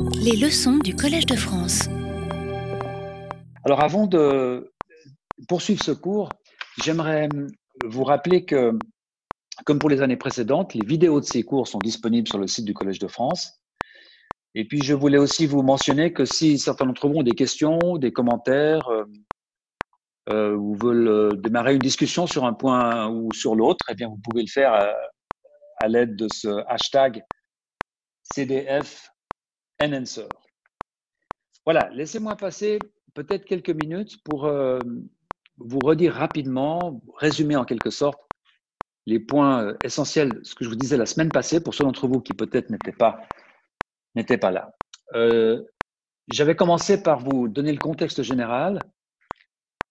Les leçons du Collège de France. Alors avant de poursuivre ce cours, j'aimerais vous rappeler que, comme pour les années précédentes, les vidéos de ces cours sont disponibles sur le site du Collège de France. Et puis, je voulais aussi vous mentionner que si certains d'entre vous ont des questions, des commentaires, euh, euh, ou veulent euh, démarrer une discussion sur un point ou sur l'autre, eh bien, vous pouvez le faire à, à l'aide de ce hashtag CDF Voilà, laissez-moi passer peut-être quelques minutes pour euh, vous redire rapidement, résumer en quelque sorte les points euh, essentiels, ce que je vous disais la semaine passée, pour ceux d'entre vous qui peut-être n'étaient pas, n'étaient pas là. Euh, J'avais commencé par vous donner le contexte général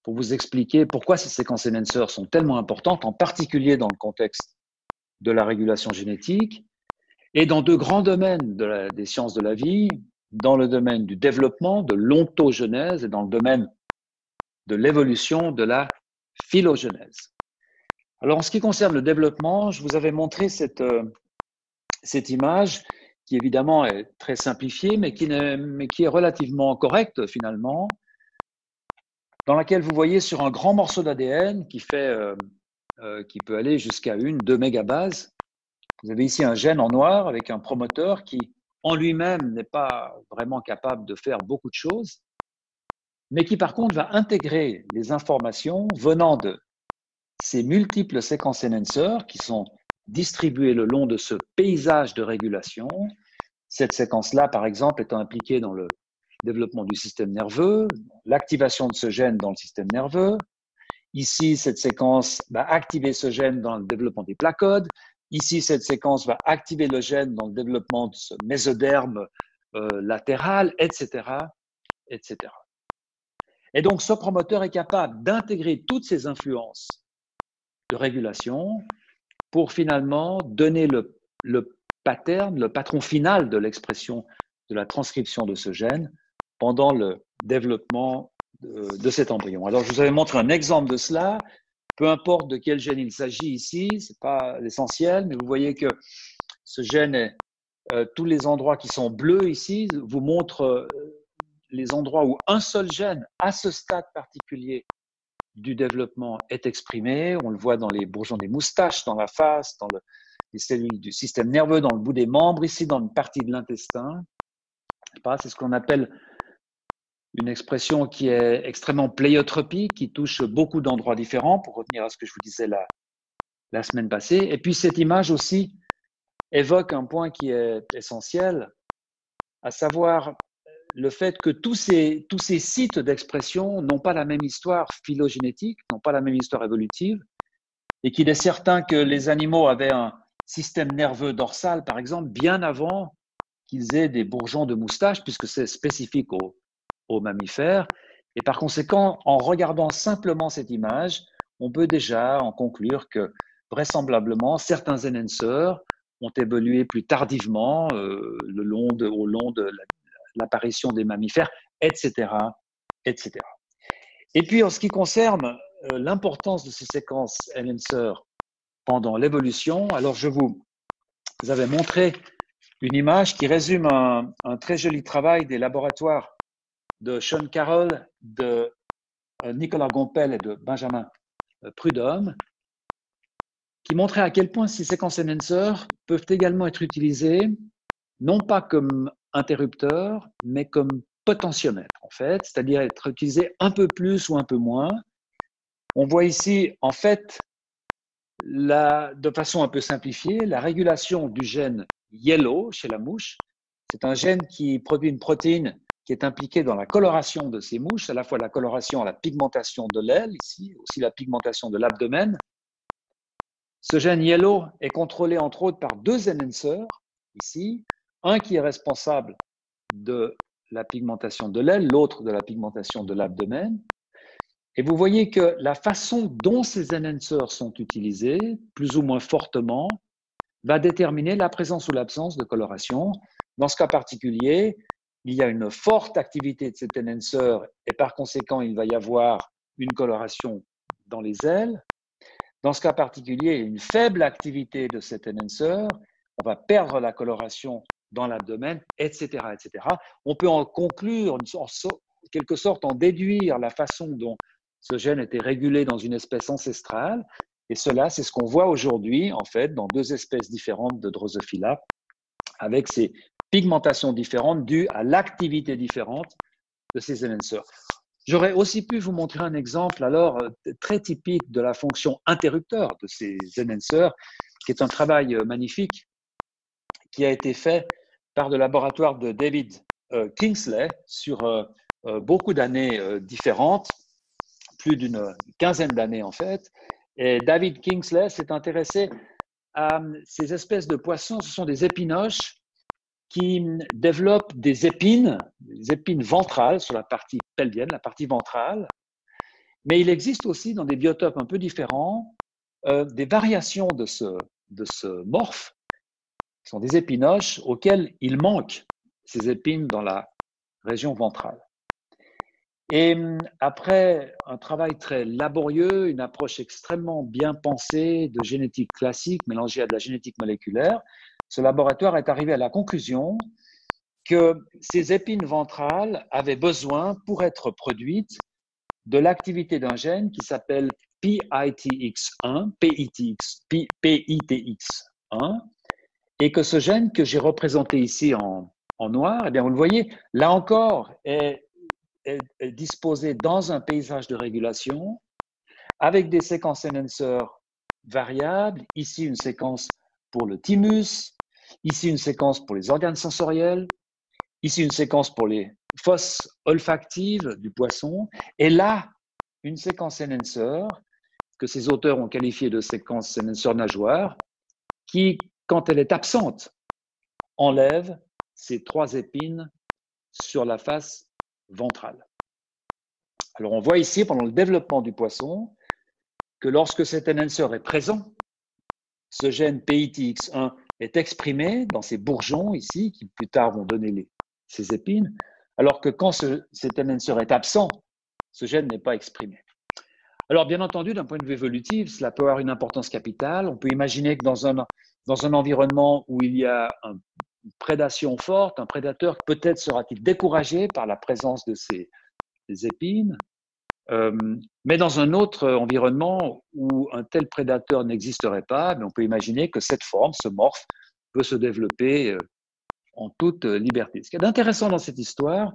pour vous expliquer pourquoi ces séquences enhancers sont tellement importantes, en particulier dans le contexte de la régulation génétique, et dans deux grands domaines de des sciences de la vie, dans le domaine du développement, de l'ontogenèse, et dans le domaine de l'évolution de la phylogenèse. Alors, en ce qui concerne le développement, je vous avais montré cette, euh, cette image qui évidemment est très simplifiée, mais qui, est, mais qui est relativement correcte finalement, dans laquelle vous voyez sur un grand morceau d'ADN qui euh, euh, qui peut aller jusqu'à une, deux mégabases, vous avez ici un gène en noir avec un promoteur qui, en lui-même, n'est pas vraiment capable de faire beaucoup de choses, mais qui, par contre, va intégrer les informations venant de ces multiples séquences enhancers qui sont distribuées le long de ce paysage de régulation. Cette séquence-là, par exemple, étant impliquée dans le développement du système nerveux, l'activation de ce gène dans le système nerveux. Ici, cette séquence va activer ce gène dans le développement des placodes. Ici, cette séquence va activer le gène dans le développement de ce mésoderme euh, latéral, etc., etc. Et donc, ce promoteur est capable d'intégrer toutes ces influences de régulation pour finalement donner le, le pattern, le patron final de l'expression de la transcription de ce gène pendant le développement de, de, cet embryon. Alors, je vous avais montré un exemple de cela. Peu importe de quel gène il s'agit ici, ce n'est pas l'essentiel, mais vous voyez que ce gène, euh, tous les endroits qui sont bleus ici, vous montrent euh, les endroits où un seul gène, à ce stade particulier du développement, est exprimé. On le voit dans les bourgeons des moustaches, dans la face, dans le, les cellules du système nerveux, dans le bout des membres, ici dans une partie de l'intestin. C'est ce qu'on appelle une expression qui est extrêmement pléiotropique, qui touche beaucoup d'endroits différents, pour revenir à ce que je vous disais la, la semaine passée. Et puis cette image aussi évoque un point qui est essentiel, à savoir le fait que tous ces, tous ces sites d'expression n'ont pas la même histoire phylogénétique, n'ont pas la même histoire évolutive, et qu'il est certain que les animaux avaient un système nerveux dorsal, par exemple, bien avant qu'ils aient des bourgeons de moustache, puisque c'est spécifique aux, aux mammifères. Et par conséquent, en regardant simplement cette image, on peut déjà en conclure que vraisemblablement, certains enhancers ont évolué plus tardivement euh, le long de, au long de l'apparition des mammifères, etc., etc. Et puis, en ce qui concerne euh, l'importance de ces séquences enhancers pendant l'évolution, alors je vous, vous avais montré une image qui résume un très joli travail des laboratoires de Sean Carroll, de euh, Nicolas Gompel et de Benjamin euh, Prudhomme, qui montrait à quel point ces séquences enhancers peuvent également être utilisées non pas comme interrupteurs, mais comme potentiomètres, en fait, c'est-à-dire être utilisés un peu plus ou un peu moins. On voit ici, en fait, de façon un peu simplifiée, la régulation du gène yellow chez la mouche. C'est un gène qui produit une protéine est impliqué dans la coloration de ces mouches, à la fois la coloration, la pigmentation de l'aile, ici, aussi la pigmentation de l'abdomen. Ce gène yellow est contrôlé entre autres par deux enhancers, ici, un qui est responsable de la pigmentation de l'aile, l'autre de la pigmentation de l'abdomen. Et vous voyez que la façon dont ces enhancers sont utilisés, plus ou moins fortement, va déterminer la présence ou l'absence de coloration. Dans ce cas particulier, il y a une forte activité de cet enhancer et par conséquent, il va y avoir une coloration dans les ailes. Dans ce cas particulier, une faible activité de cet enhancer, on va perdre la coloration dans l'abdomen, etc., etc. On peut en conclure, en quelque sorte, en déduire la façon dont ce gène était régulé dans une espèce ancestrale. Et cela, c'est ce qu'on voit aujourd'hui, en fait, dans deux espèces différentes de Drosophila, avec ces pigmentations différentes dues à l'activité différente de ces enhancers. J'aurais aussi pu vous montrer un exemple alors très typique de la fonction interrupteur de ces enhancers, qui est un travail magnifique qui a été fait par le laboratoire de David euh, Kingsley sur euh, euh, beaucoup d'années différentes, plus d'une quinzaine d'années en fait. Et David Kingsley s'est intéressé à ces espèces de poissons, ce sont des épinoches qui développent des épines, des épines ventrales sur la partie pelvienne, la partie ventrale. Mais il existe aussi dans des biotopes un peu différents des variations de ce, de ce morphe sont des épinoches auxquelles il manque ces épines dans la région ventrale. Et hum, après un travail très laborieux, une approche extrêmement bien pensée de génétique classique mélangée à de la génétique moléculaire, ce laboratoire est arrivé à la conclusion que ces épines ventrales avaient besoin, pour être produites, de l'activité d'un gène qui s'appelle PITX1, PITX, PITX1, et que ce gène que j'ai représenté ici en, noir, eh bien, vous le voyez, là encore, est, disposé dans un paysage de régulation avec des séquences enhancers variables. Ici, une séquence pour le thymus, ici, une séquence pour les organes sensoriels, ici, une séquence pour les fosses olfactives du poisson, et là, une séquence enhancer que ces auteurs ont qualifié de séquence enhancer nageoire, qui quand elle est absente, enlève ces trois épines sur la face ventrale. Alors on voit ici, pendant le développement du poisson, que lorsque cet enhancer est présent, ce gène PITX1 est exprimé dans ces bourgeons ici, qui plus tard vont donner ces épines, alors que quand cet enhancer est absent, ce gène n'est pas exprimé. Alors bien entendu, d'un point de vue évolutif, cela peut avoir une importance capitale. On peut imaginer que dans un dans un environnement où il y a une prédation forte, un prédateur peut-être sera-t-il découragé par la présence de ces, épines, euh, mais dans un autre environnement où un tel prédateur n'existerait pas, on peut imaginer que cette forme, ce morphe, peut se développer euh, en toute liberté. Ce qui est intéressant dans cette histoire,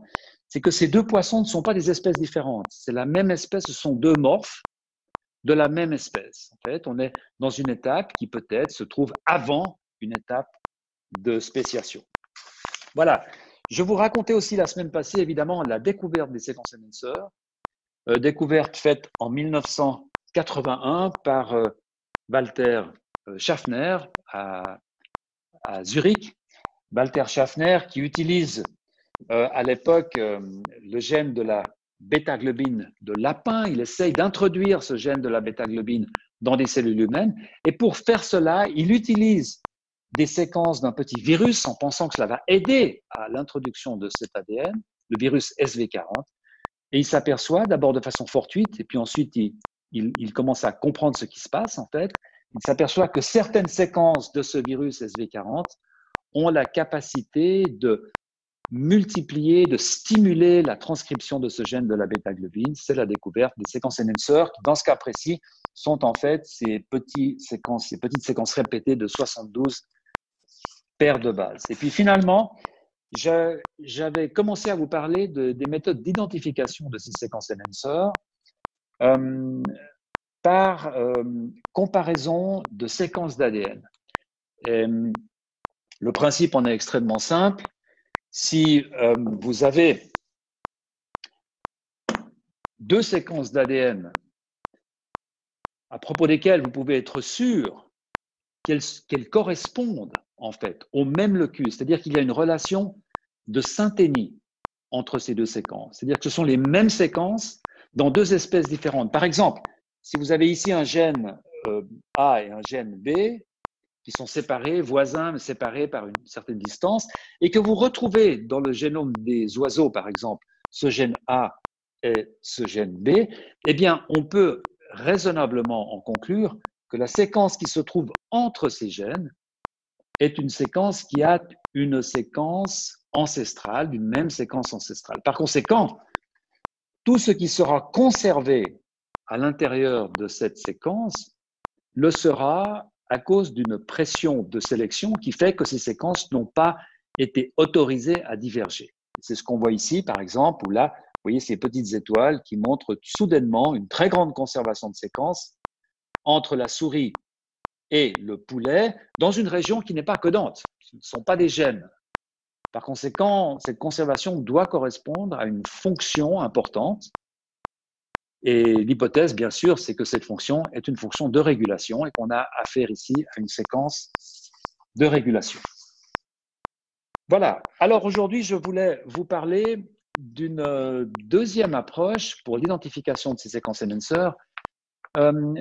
c'est que ces deux poissons ne sont pas des espèces différentes. C'est la même espèce, ce sont deux morphes de la même espèce. En fait, on est dans une étape qui peut-être se trouve avant une étape de spéciation. Voilà. Je vous racontais aussi la semaine passée, évidemment, la découverte des séquences enhancers, euh, découverte faite en 1981 par euh, Walter euh, Schaffner à, Zurich. Walter Schaffner qui utilise à l'époque le gène de la bêta-globine de lapin. Il essaye d'introduire ce gène de la bêta-globine dans des cellules humaines. Et pour faire cela, il utilise des séquences d'un petit virus en pensant que cela va aider à l'introduction de cet ADN, le virus SV40. Et il s'aperçoit d'abord de façon fortuite, et puis ensuite il, commence à comprendre ce qui se passe en fait. Il s'aperçoit que certaines séquences de ce virus SV40 ont la capacité de multiplier, de stimuler la transcription de ce gène de la bêta-globine. C'est la découverte des séquences enhancers qui, dans ce cas précis, sont en fait ces petites séquences répétées de 72 paires de bases. Et puis finalement, j'avais commencé à vous parler de, des méthodes d'identification de ces séquences enhancers euh, par euh, comparaison de séquences d'ADN. Le principe en est extrêmement simple si euh, vous avez deux séquences d'ADN à propos desquelles vous pouvez être sûr qu'elles correspondent en fait au même locus, c'est-à-dire qu'il y a une relation de synthénie entre ces deux séquences, c'est-à-dire que ce sont les mêmes séquences dans deux espèces différentes. Par exemple, si vous avez ici un gène euh, A et un gène B, qui sont séparés, voisins, mais séparés par une certaine distance, et que vous retrouvez dans le génome des oiseaux, par exemple, ce gène A et ce gène B, eh bien, on peut raisonnablement en conclure que la séquence qui se trouve entre ces gènes est une séquence qui a une séquence ancestrale, d'une même séquence ancestrale. Par conséquent, tout ce qui sera conservé à l'intérieur de cette séquence le sera à cause d'une pression de sélection qui fait que ces séquences n'ont pas été autorisées à diverger. C'est ce qu'on voit ici, par exemple, où là, vous voyez ces petites étoiles qui montrent soudainement une très grande conservation de séquences entre la souris et le poulet dans une région qui n'est pas codante. Ce ne sont pas des gènes. Par conséquent, cette conservation doit correspondre à une fonction importante. Et l'hypothèse, bien sûr, c'est que cette fonction est une fonction de régulation et qu'on a affaire ici à une séquence de régulation. Voilà. Alors aujourd'hui, je voulais vous parler d'une euh, deuxième approche pour l'identification de ces séquences enhancers. Euh,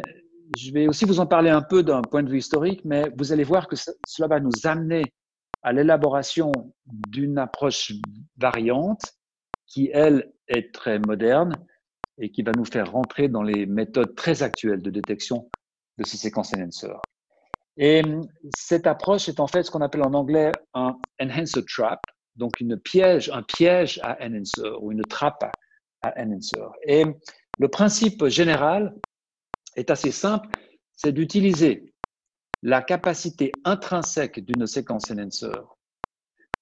je vais aussi vous en parler un peu d'un point de vue historique, mais vous allez voir que cela va nous amener à l'élaboration d'une approche variante qui, elle, est très moderne et qui va nous faire rentrer dans les méthodes très actuelles de détection de ces séquences enhancers. Et cette approche est en fait ce qu'on appelle en anglais un enhancer trap, donc une piège, un piège à enhancer ou une trappe à enhancer. Et le principe général est assez simple, c'est d'utiliser la capacité intrinsèque d'une séquence enhancer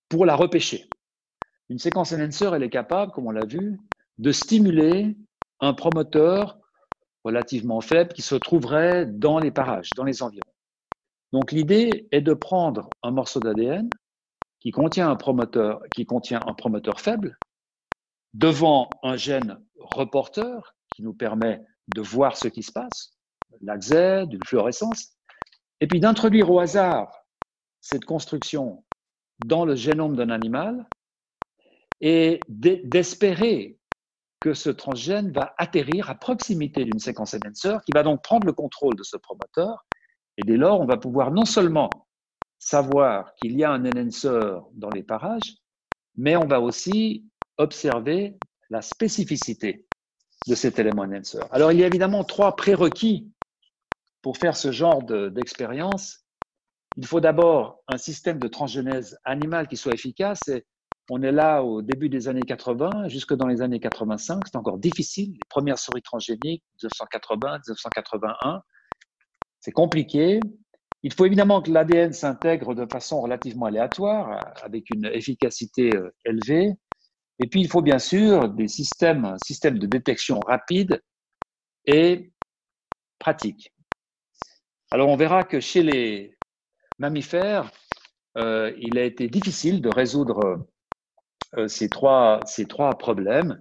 pour la repêcher. Une séquence enhancer, elle est capable, comme on l'a vu, de stimuler un promoteur relativement faible qui se trouverait dans les parages, dans les environs. Donc l'idée est de prendre un morceau d'ADN qui contient un promoteur, qui contient un promoteur faible, devant un gène reporter qui nous permet de voir ce qui se passe, l'axède, d'une fluorescence, et puis d'introduire au hasard cette construction dans le génome d'un animal et d'espérer que ce transgène va atterrir à proximité d'une séquence enhancer qui va donc prendre le contrôle de ce promoteur. Et dès lors, on va pouvoir non seulement savoir qu'il y a un enhancer dans les parages, mais on va aussi observer la spécificité de cet élément enhancer. Alors, il y a évidemment trois prérequis pour faire ce genre d'expérience. il faut d'abord un système de transgenèse animale qui soit efficace. On est là au début des années 80, jusque dans les années 85. C'est encore difficile. Les premières souris transgéniques, 1980, 1981. C'est compliqué. Il faut évidemment que l'ADN s'intègre de façon relativement aléatoire, avec une efficacité euh, élevée. Et puis, il faut bien sûr des systèmes, un système de détection rapide et pratique. Alors, on verra que chez les mammifères, euh, il a été difficile de résoudre euh, ces, trois, problèmes,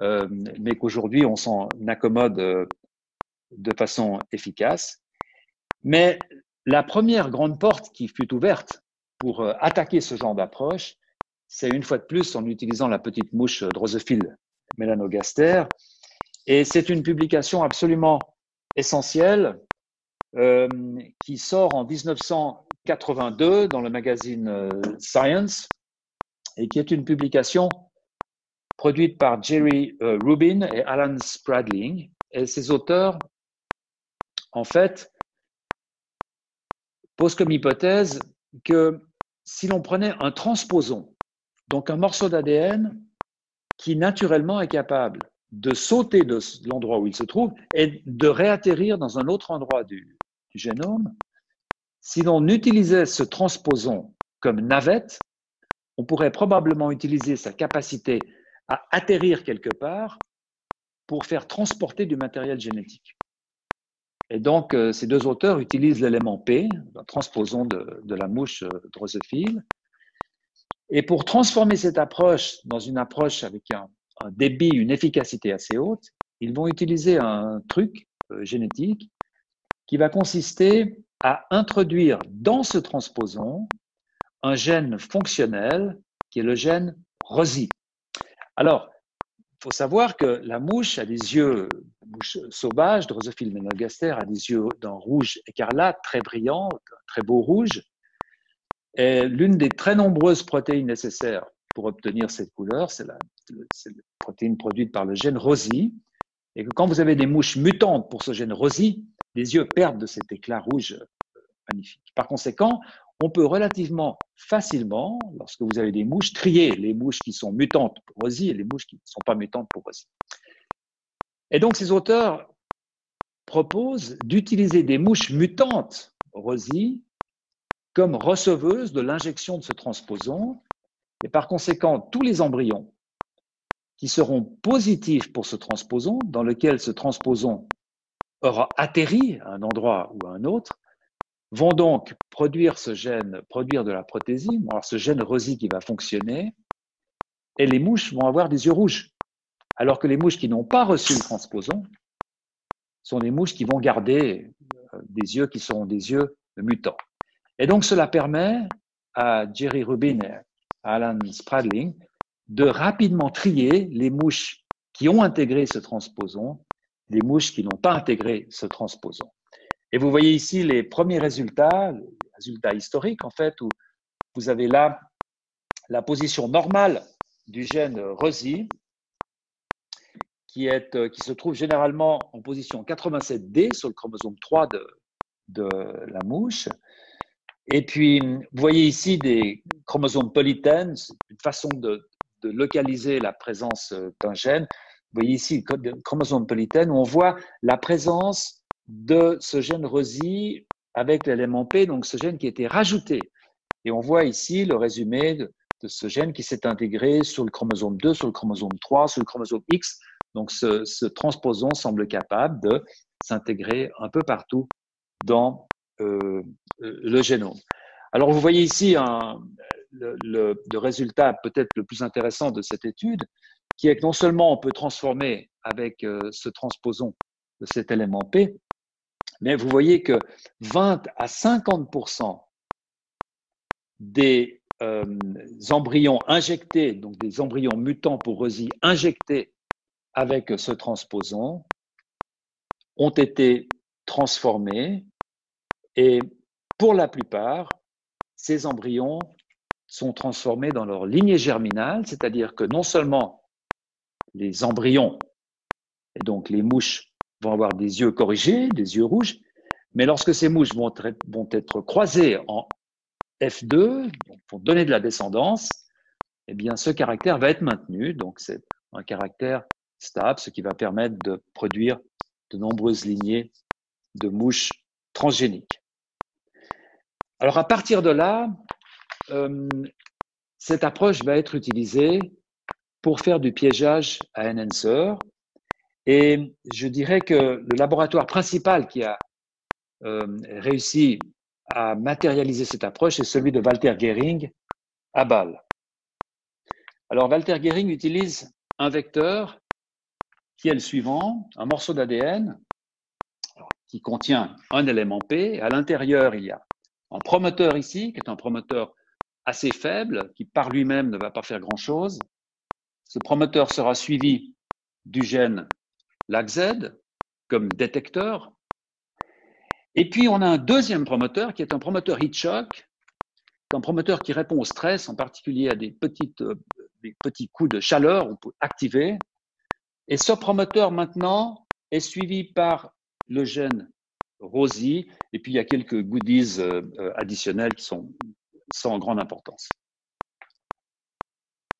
euh, mais qu'aujourd'hui, on s'en accommode de façon efficace. Mais la première grande porte qui fut ouverte pour attaquer ce genre d'approche, c'est une fois de plus en utilisant la petite mouche drosophile mélanogaster. Et c'est une publication absolument essentielle euh, qui sort en 1982 dans le magazine euh, Science et qui est une publication produite par Jerry euh, Rubin et Alan Spradling. Et ces auteurs, en fait, posent comme hypothèse que si l'on prenait un transposon donc un morceau d'ADN qui naturellement est capable de sauter de l'endroit où il se trouve et de réatterrir dans un autre endroit du, génome. Si l'on utilisait ce transposon comme navette, on pourrait probablement utiliser sa capacité à atterrir quelque part pour faire transporter du matériel génétique. Et donc, euh, ces deux auteurs utilisent l'élément P, un transposon de, de la mouche euh, drosophile, et pour transformer cette approche dans une approche avec un, débit, une efficacité assez haute, ils vont utiliser un truc euh, génétique qui va consister à introduire dans ce transposon un gène fonctionnel qui est le gène ROSI. Alors, il faut savoir que la mouche a des yeux, la mouche sauvage, Drosophile melanogaster, a des yeux d'un rouge écarlate, très brillant, très beau rouge. Et l'une des très nombreuses protéines nécessaires pour obtenir cette couleur, c'est la, protéine produite par le gène ROSI. Et que quand vous avez des mouches mutantes pour ce gène ROSI, les yeux perdent de cet éclat rouge euh, magnifique. Par conséquent, on peut relativement facilement, lorsque vous avez des mouches, trier les mouches qui sont mutantes pour Rosie et les mouches qui ne sont pas mutantes pour Rosie. Et donc, ces auteurs proposent d'utiliser des mouches mutantes Rosie comme receveuses de l'injection de ce transposon. Et par conséquent, tous les embryons qui seront positifs pour ce transposon, dans lequel ce transposon aura atterri à un endroit ou à un autre, vont donc produire ce gène, produire de la prothésie, avoir ce gène Rosie qui va fonctionner, et les mouches vont avoir des yeux rouges. Alors que les mouches qui n'ont pas reçu le transposon sont des mouches qui vont garder euh, des yeux qui seront des yeux mutants. Et donc cela permet à Jerry Rubin et à Alan Spradling de rapidement trier les mouches qui ont intégré ce transposon des mouches qui n'ont pas intégré ce transposon. Et vous voyez ici les premiers résultats, les résultats historiques en fait, où vous avez là la position normale du gène ROSI, qui, est, qui se trouve généralement en position 87D sur le chromosome 3 de, de la mouche. Et puis, vous voyez ici des chromosomes polytènes, une façon de, localiser la présence d'un gène. Vous voyez ici le chromosome polytène où on voit la présence de ce gène ROSI avec l'élément P, donc ce gène qui a été rajouté. Et on voit ici le résumé de, ce gène qui s'est intégré sur le chromosome 2, sur le chromosome 3, sur le chromosome X. Donc ce, transposon semble capable de s'intégrer un peu partout dans euh, le génome. Alors vous voyez ici le, le, résultat peut-être le plus intéressant de cette étude, qui est que non seulement on peut transformer avec euh, ce transposon de cet élément P, mais vous voyez que 20 à 50 des euh, embryons injectés, donc des embryons mutants pour Rosie injectés avec ce transposon, ont été transformés et pour la plupart, ces embryons sont transformés dans leur lignée germinale, c'est-à-dire que non seulement les embryons, et donc les mouches vont avoir des yeux corrigés, des yeux rouges, mais lorsque ces mouches vont, être croisées en F2, vont donner de la descendance, eh bien ce caractère va être maintenu, donc c'est un caractère stable, ce qui va permettre de produire de nombreuses lignées de mouches transgéniques. Alors à partir de là, euh, cette approche va être utilisée pour faire du piégeage à enhancer. Et je dirais que le laboratoire principal qui a euh, réussi à matérialiser cette approche est celui de Walter Gehring à Bâle. Alors Walter Gehring utilise un vecteur qui est le suivant, un morceau d'ADN qui contient un élément P. À l'intérieur, il y a un promoteur ici, qui est un promoteur assez faible, qui par lui-même ne va pas faire grand-chose. Ce promoteur sera suivi du gène LAGZ comme détecteur. Et puis, on a un deuxième promoteur qui est un promoteur heat shock, un promoteur qui répond au stress, en particulier à euh, des petits coups de chaleur, on peut activer. Et ce promoteur, maintenant, est suivi par le gène ROSI, et puis il y a quelques goodies euh, euh, additionnels qui sont sans grande importance.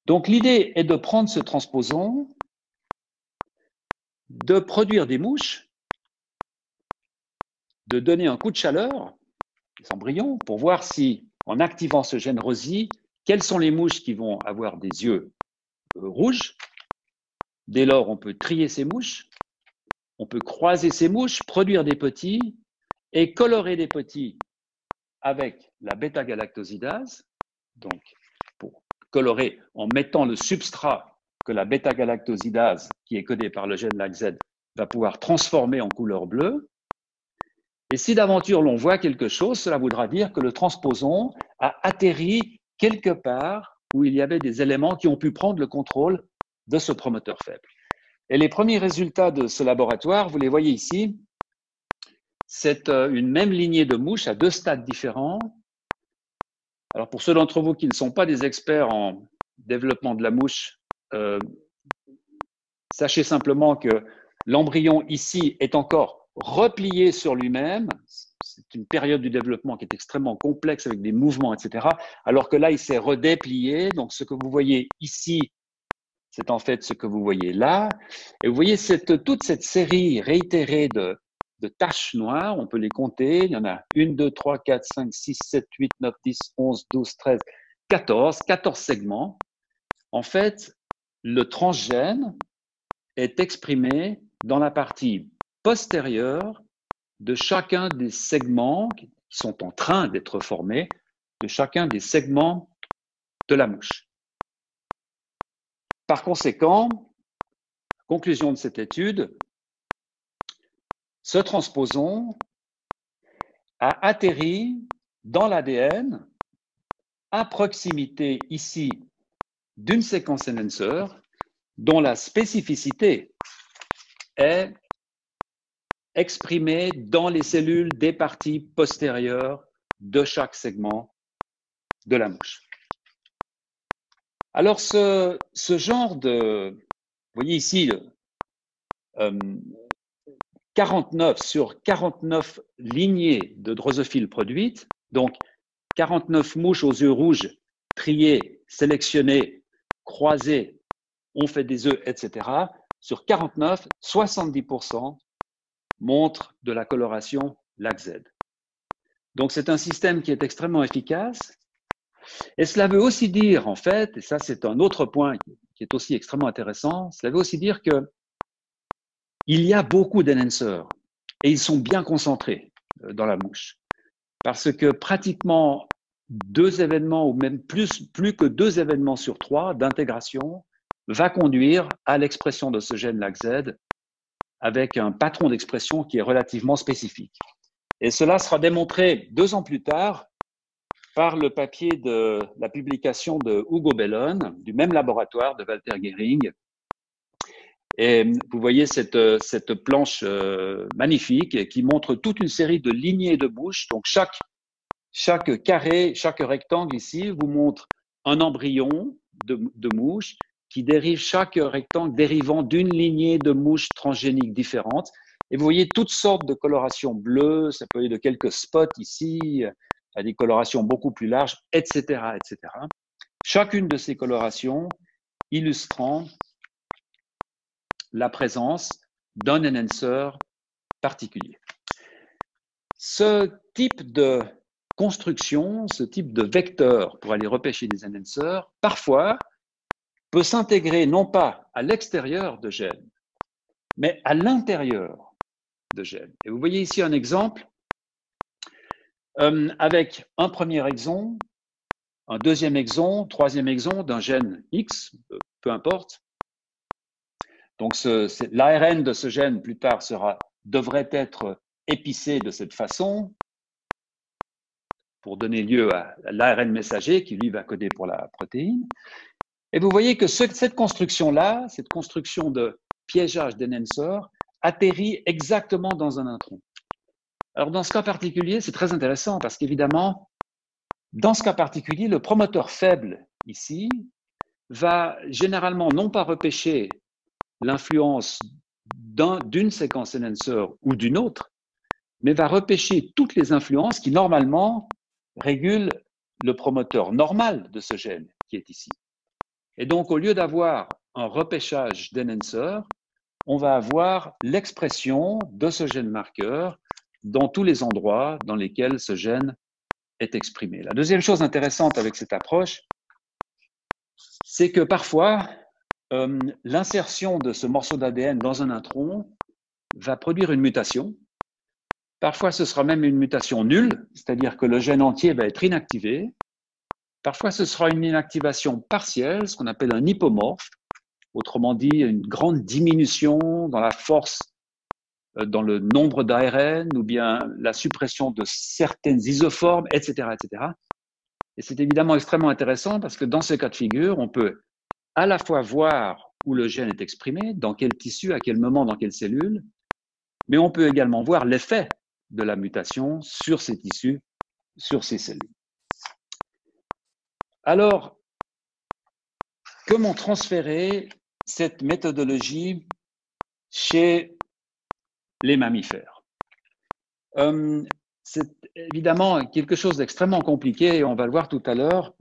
Donc l'idée est de prendre ce transposon, de produire des mouches, de donner un coup de chaleur aux embryons pour voir si, en activant ce gène ROSI, quelles sont les mouches qui vont avoir des yeux euh, rouges. Dès lors, on peut trier ces mouches, on peut croiser ces mouches, produire des petits et colorer des petits avec la bêta-galactosidase, donc coloré en mettant le substrat que la bêta-galactosidase, qui est codée par le gène LAGZ, va pouvoir transformer en couleur bleue. Et si d'aventure l'on voit quelque chose, cela voudra dire que le transposon a atterri quelque part où il y avait des éléments qui ont pu prendre le contrôle de ce promoteur faible. Et les premiers résultats de ce laboratoire, vous les voyez ici, c'est euh, une même lignée de mouches à deux stades différents alors pour ceux d'entre vous qui ne sont pas des experts en développement de la mouche, euh, sachez simplement que l'embryon ici est encore replié sur lui-même. c'est une période du développement qui est extrêmement complexe avec des mouvements, etc. Alors que là, il s'est redéplié. Donc, ce que vous voyez ici, c'est en fait ce que vous voyez là. Et vous voyez cette, toute cette série réitérée de, de taches noires, on peut les compter. Il y en a 1, 2, 3, 4, 5, 6, 7, 8, 9, 10, 11, 12, 13, 14, 14 segments. En fait, le transgène est exprimé dans la partie postérieure de chacun des segments qui sont en train d'être formés, de chacun des segments de la mouche. Par conséquent, conclusion de cette étude, ce transposon a atterri dans l'ADN à proximité ici d'une séquence enhancer dont la spécificité est exprimée dans les cellules des parties postérieures de chaque segment de la mouche. Alors, ce, genre de, vous voyez ici, 49 euh, sur 49 lignées de drosophiles produites, donc 49 mouches aux yeux rouges triées, sélectionnées, croisées, ont fait des œufs, etc. Sur 49, 70% montrent de la coloration LAC-Z. Donc c'est un système qui est extrêmement efficace et cela veut aussi dire, en fait, et ça c'est un autre point qui est aussi extrêmement intéressant, cela veut aussi dire que il y a beaucoup d'enhancers et ils sont bien concentrés euh, dans la mouche. Parce que pratiquement deux événements, ou même plus, plus que deux événements sur trois d'intégration, va conduire à l'expression de ce gène LAC-Z avec un patron d'expression qui est relativement spécifique. Et cela sera démontré deux ans plus tard par le papier de la publication de Hugo Bellon, du même laboratoire de Walter Gehring. Et vous voyez cette, cette planche euh, magnifique qui montre toute une série de lignées de bouches. Donc chaque, chaque carré, chaque rectangle ici vous montre un embryon de, de mouche qui dérive chaque rectangle dérivant d'une lignée de mouches transgéniques différentes. Et vous voyez toutes sortes de colorations bleues, ça peut aller de quelques spots ici, à des colorations beaucoup plus larges, etc., etc. Chacune de ces colorations illustrant la présence d'un enhancer particulier. Ce type de construction, ce type de vecteur pour aller repêcher des enhancers, parfois peut s'intégrer non pas à l'extérieur de gènes, mais à l'intérieur de gènes. Et vous voyez ici un exemple euh, avec un premier exon, un deuxième exon, troisième exon d'un gène X, euh, peu importe. Donc l'ARN de ce gène plus tard sera, devrait être épicé de cette façon pour donner lieu à l'ARN messager qui lui va coder pour la protéine. Et vous voyez que cette construction-là, cette construction de piégeage d'enhancer, atterrit exactement dans un intron. Alors, dans ce cas particulier, c'est très intéressant parce qu'évidemment, dans ce cas particulier, le promoteur faible ici va généralement non pas repêcher l'influence d'une séquence enhancer ou d'une autre, mais va repêcher toutes les influences qui normalement régulent le promoteur normal de ce gène qui est ici. Et donc, au lieu d'avoir un repêchage d'enhancer, on va avoir l'expression de ce gène marqueur dans tous les endroits dans lesquels ce gène est exprimé. La deuxième chose intéressante avec cette approche, c'est que parfois, euh, l'insertion de ce morceau d'ADN dans un intron va produire une mutation. Parfois, ce sera même une mutation nulle, c'est-à-dire que le gène entier va être inactivé. Parfois, ce sera une inactivation partielle, ce qu'on appelle un hypomorphe, autrement dit, une grande diminution dans la force dans le nombre d'ARN ou bien la suppression de certaines isoformes, etc. etc. Et c'est évidemment extrêmement intéressant parce que dans ce cas de figure, on peut à la fois voir où le gène est exprimé, dans quel tissu, à quel moment, dans quelle cellule, mais on peut également voir l'effet de la mutation sur ces tissus, sur ces cellules. Alors, comment transférer cette méthodologie chez les mammifères. Euh, c'est évidemment quelque chose d'extrêmement compliqué et on va le voir tout à l'heure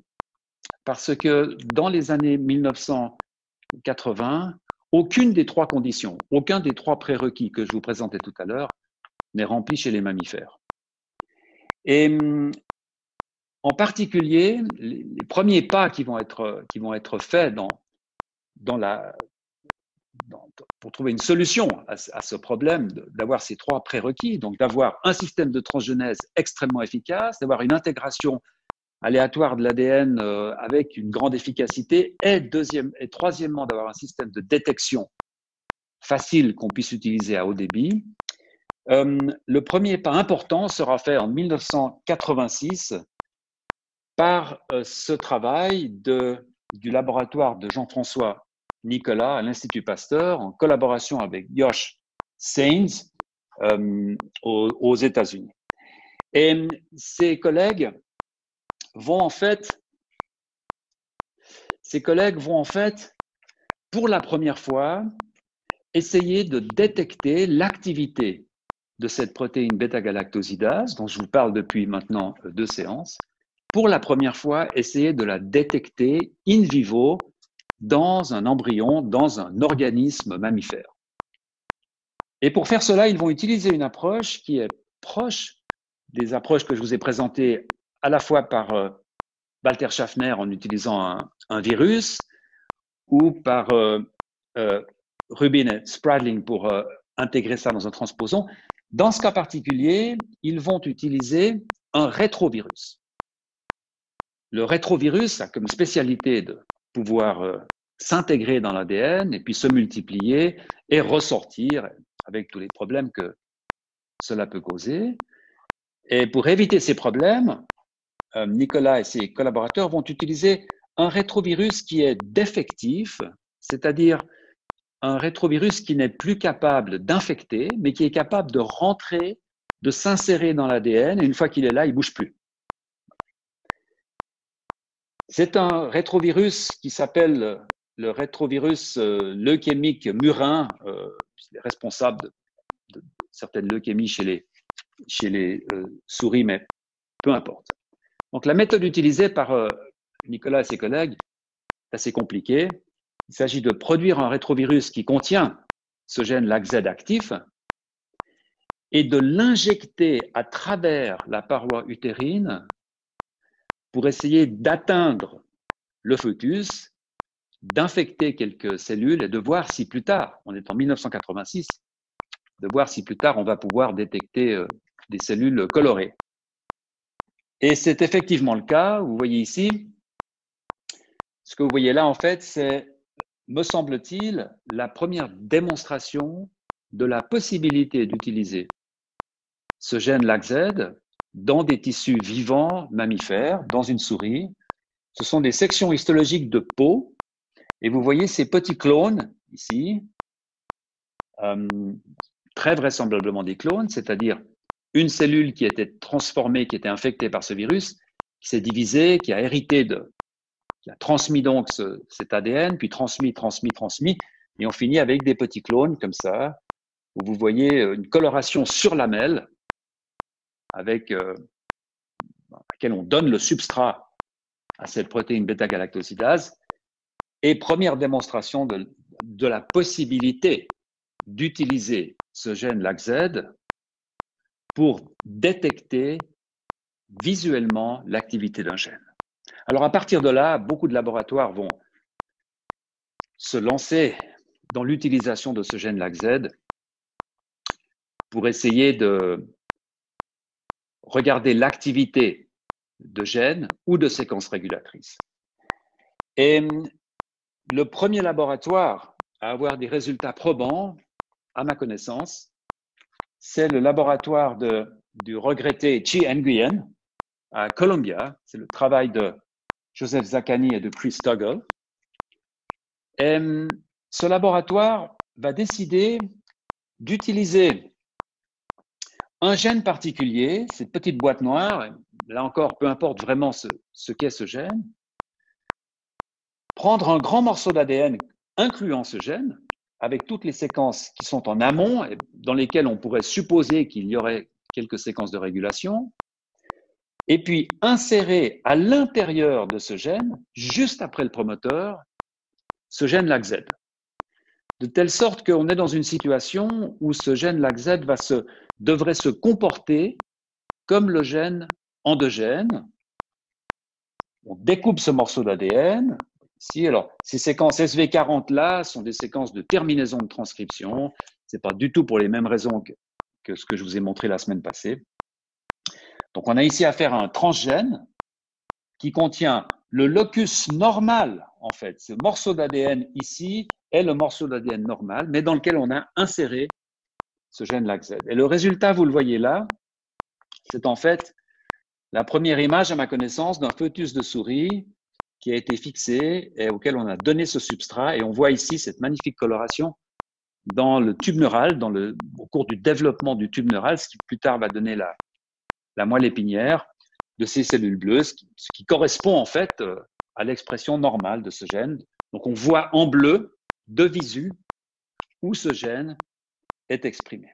parce que dans les années 1980, aucune des trois conditions, aucun des trois prérequis que je vous présentais tout à l'heure n'est rempli chez les mammifères. Et hum, en particulier, les premiers pas qui vont être, qui vont être faits dans, dans la, pour trouver une solution à, ce problème d'avoir ces trois prérequis, donc d'avoir un système de transgenèse extrêmement efficace, d'avoir une intégration aléatoire de l'ADN euh, avec une grande efficacité, et, deuxième, et troisièmement, d'avoir un système de détection facile qu'on puisse utiliser à haut débit. Euh, le premier pas important sera fait en 1986 par euh, ce travail du laboratoire de Jean-François Nicolas à l'Institut Pasteur en collaboration avec Josh Sainz euh, aux, États-Unis. Et ses collègues vont en fait, ses collègues vont en fait, pour la première fois, essayer de détecter l'activité de cette protéine bêta-galactosidase, dont je vous parle depuis maintenant deux séances, pour la première fois, essayer de la détecter in vivo dans un embryon, dans un organisme mammifère. Et pour faire cela, ils vont utiliser une approche qui est proche des approches que je vous ai présentées à la fois par euh, Walter Schaffner en utilisant un, virus ou par euh, euh, Rubin et Spradling pour intégrer ça dans un transposon. Dans ce cas particulier, ils vont utiliser un rétrovirus. Le rétrovirus a comme spécialité de pouvoir s'intégrer dans l'ADN et puis se multiplier et ressortir avec tous les problèmes que cela peut causer. Et pour éviter ces problèmes, euh, Nicolas et ses collaborateurs vont utiliser un rétrovirus qui est défectif, c'est-à-dire un rétrovirus qui n'est plus capable d'infecter, mais qui est capable de rentrer, de s'insérer dans l'ADN, et une fois qu'il est là, il bouge plus. C'est un rétrovirus qui s'appelle le rétrovirus euh, leukémique murin, euh, responsable de, certaines leukémies chez les, euh, souris, mais peu importe. Donc la méthode utilisée par Nicolas et ses collègues est assez compliquée. Il s'agit de produire un rétrovirus qui contient ce gène LACZ actif et de l'injecter à travers la paroi utérine pour essayer d'atteindre le fœtus, d'infecter quelques cellules et de voir si plus tard, on est en 1986, de voir si plus tard on va pouvoir détecter euh, des cellules colorées. Et c'est effectivement le cas. Vous voyez ici, ce que vous voyez là, en fait, c'est, me semble-t-il, la première démonstration de la possibilité d'utiliser ce gène LACZ dans des tissus vivants mammifères, dans une souris. Ce sont des sections histologiques de peau. Et vous voyez ces petits clones ici, euh, très vraisemblablement des clones, c'est-à-dire une cellule qui était transformée, qui était infectée par ce virus, qui s'est divisée, qui a hérité de, qui a transmis donc cet ADN, puis transmis, transmis, transmis, et on finit avec des petits clones comme ça, où vous voyez une coloration sur lamelle, avec euh, à laquelle on donne le substrat à cette protéine bêta-galactosidase. Et première démonstration de, la possibilité d'utiliser ce gène LACZ pour détecter visuellement l'activité d'un gène. Alors à partir de là, beaucoup de laboratoires vont se lancer dans l'utilisation de ce gène LACZ pour essayer de regarder l'activité de gènes ou de séquences régulatrices. Le premier laboratoire à avoir des résultats probants, à ma connaissance, c'est le laboratoire du regretté Chi Nguyen à Columbia. C'est le travail de Joseph Zakani et de Chris Tuggle. Et ce laboratoire va décider d'utiliser un gène particulier, cette petite boîte noire, là encore, peu importe vraiment ce, qu'est ce gène, prendre un grand morceau d'ADN incluant ce gène, avec toutes les séquences qui sont en amont, et dans lesquelles on pourrait supposer qu'il y aurait quelques séquences de régulation, et puis insérer à l'intérieur de ce gène, juste après le promoteur, ce gène LAC-Z. De telle sorte qu'on est dans une situation où ce gène LAC-Z va se, devrait se comporter comme le gène endogène. On découpe ce morceau d'ADN. Si, alors, ces séquences SV40 là sont des séquences de terminaison de transcription. Ce n'est pas du tout pour les mêmes raisons que, ce que je vous ai montré la semaine passée. Donc, on a ici affaire à un transgène qui contient le locus normal, en fait. Ce morceau d'ADN ici est le morceau d'ADN normal, mais dans lequel on a inséré ce gène LAC-Z. Et le résultat, vous le voyez là, c'est en fait la première image, à ma connaissance, d'un foetus de souris qui a été fixé et auquel on a donné ce substrat. Et on voit ici cette magnifique coloration dans le tube neural, dans le, au cours du développement du tube neural, ce qui plus tard va donner la, la moelle épinière de ces cellules bleues, ce qui, correspond en fait euh, à l'expression normale de ce gène. Donc on voit en bleu, de visu, où ce gène est exprimé.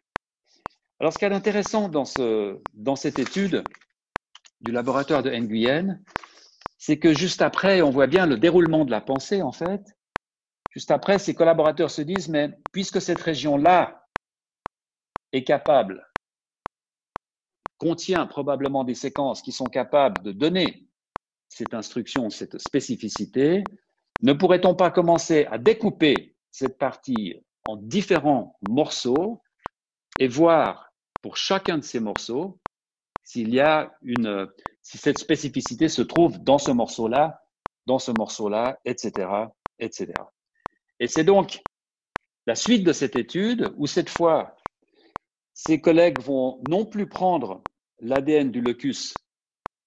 Alors ce qui est intéressant dans, ce, dans cette étude du laboratoire de Nguyen, c'est que juste après, on voit bien le déroulement de la pensée en fait. Juste après, ces collaborateurs se disent, mais puisque cette région-là est capable contient probablement des séquences qui sont capables de donner cette instruction, cette spécificité, ne pourrait-on pas commencer à découper cette partie en différents morceaux et voir pour chacun de ces morceaux s'il y a une, si cette spécificité se trouve dans ce morceau-là, dans ce morceau-là, etc., etc. Et c'est donc la suite de cette étude où cette fois ces collègues vont non plus prendre l'ADN du locus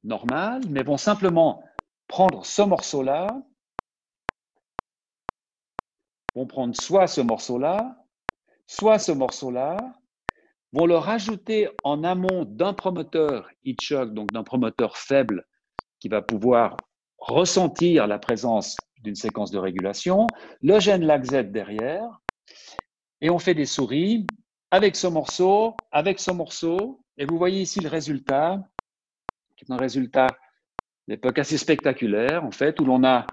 normal, mais vont simplement prendre ce morceau-là, vont prendre soit ce morceau-là, soit ce morceau-là, vont le rajouter en amont d'un promoteur Hitchcock, donc d'un promoteur faible qui va pouvoir ressentir la présence d'une séquence de régulation, le gène LAC-Z derrière, et on fait des souris avec ce morceau, avec ce morceau, et vous voyez ici le résultat, qui est un résultat d'époque assez spectaculaire, en fait, où l'on a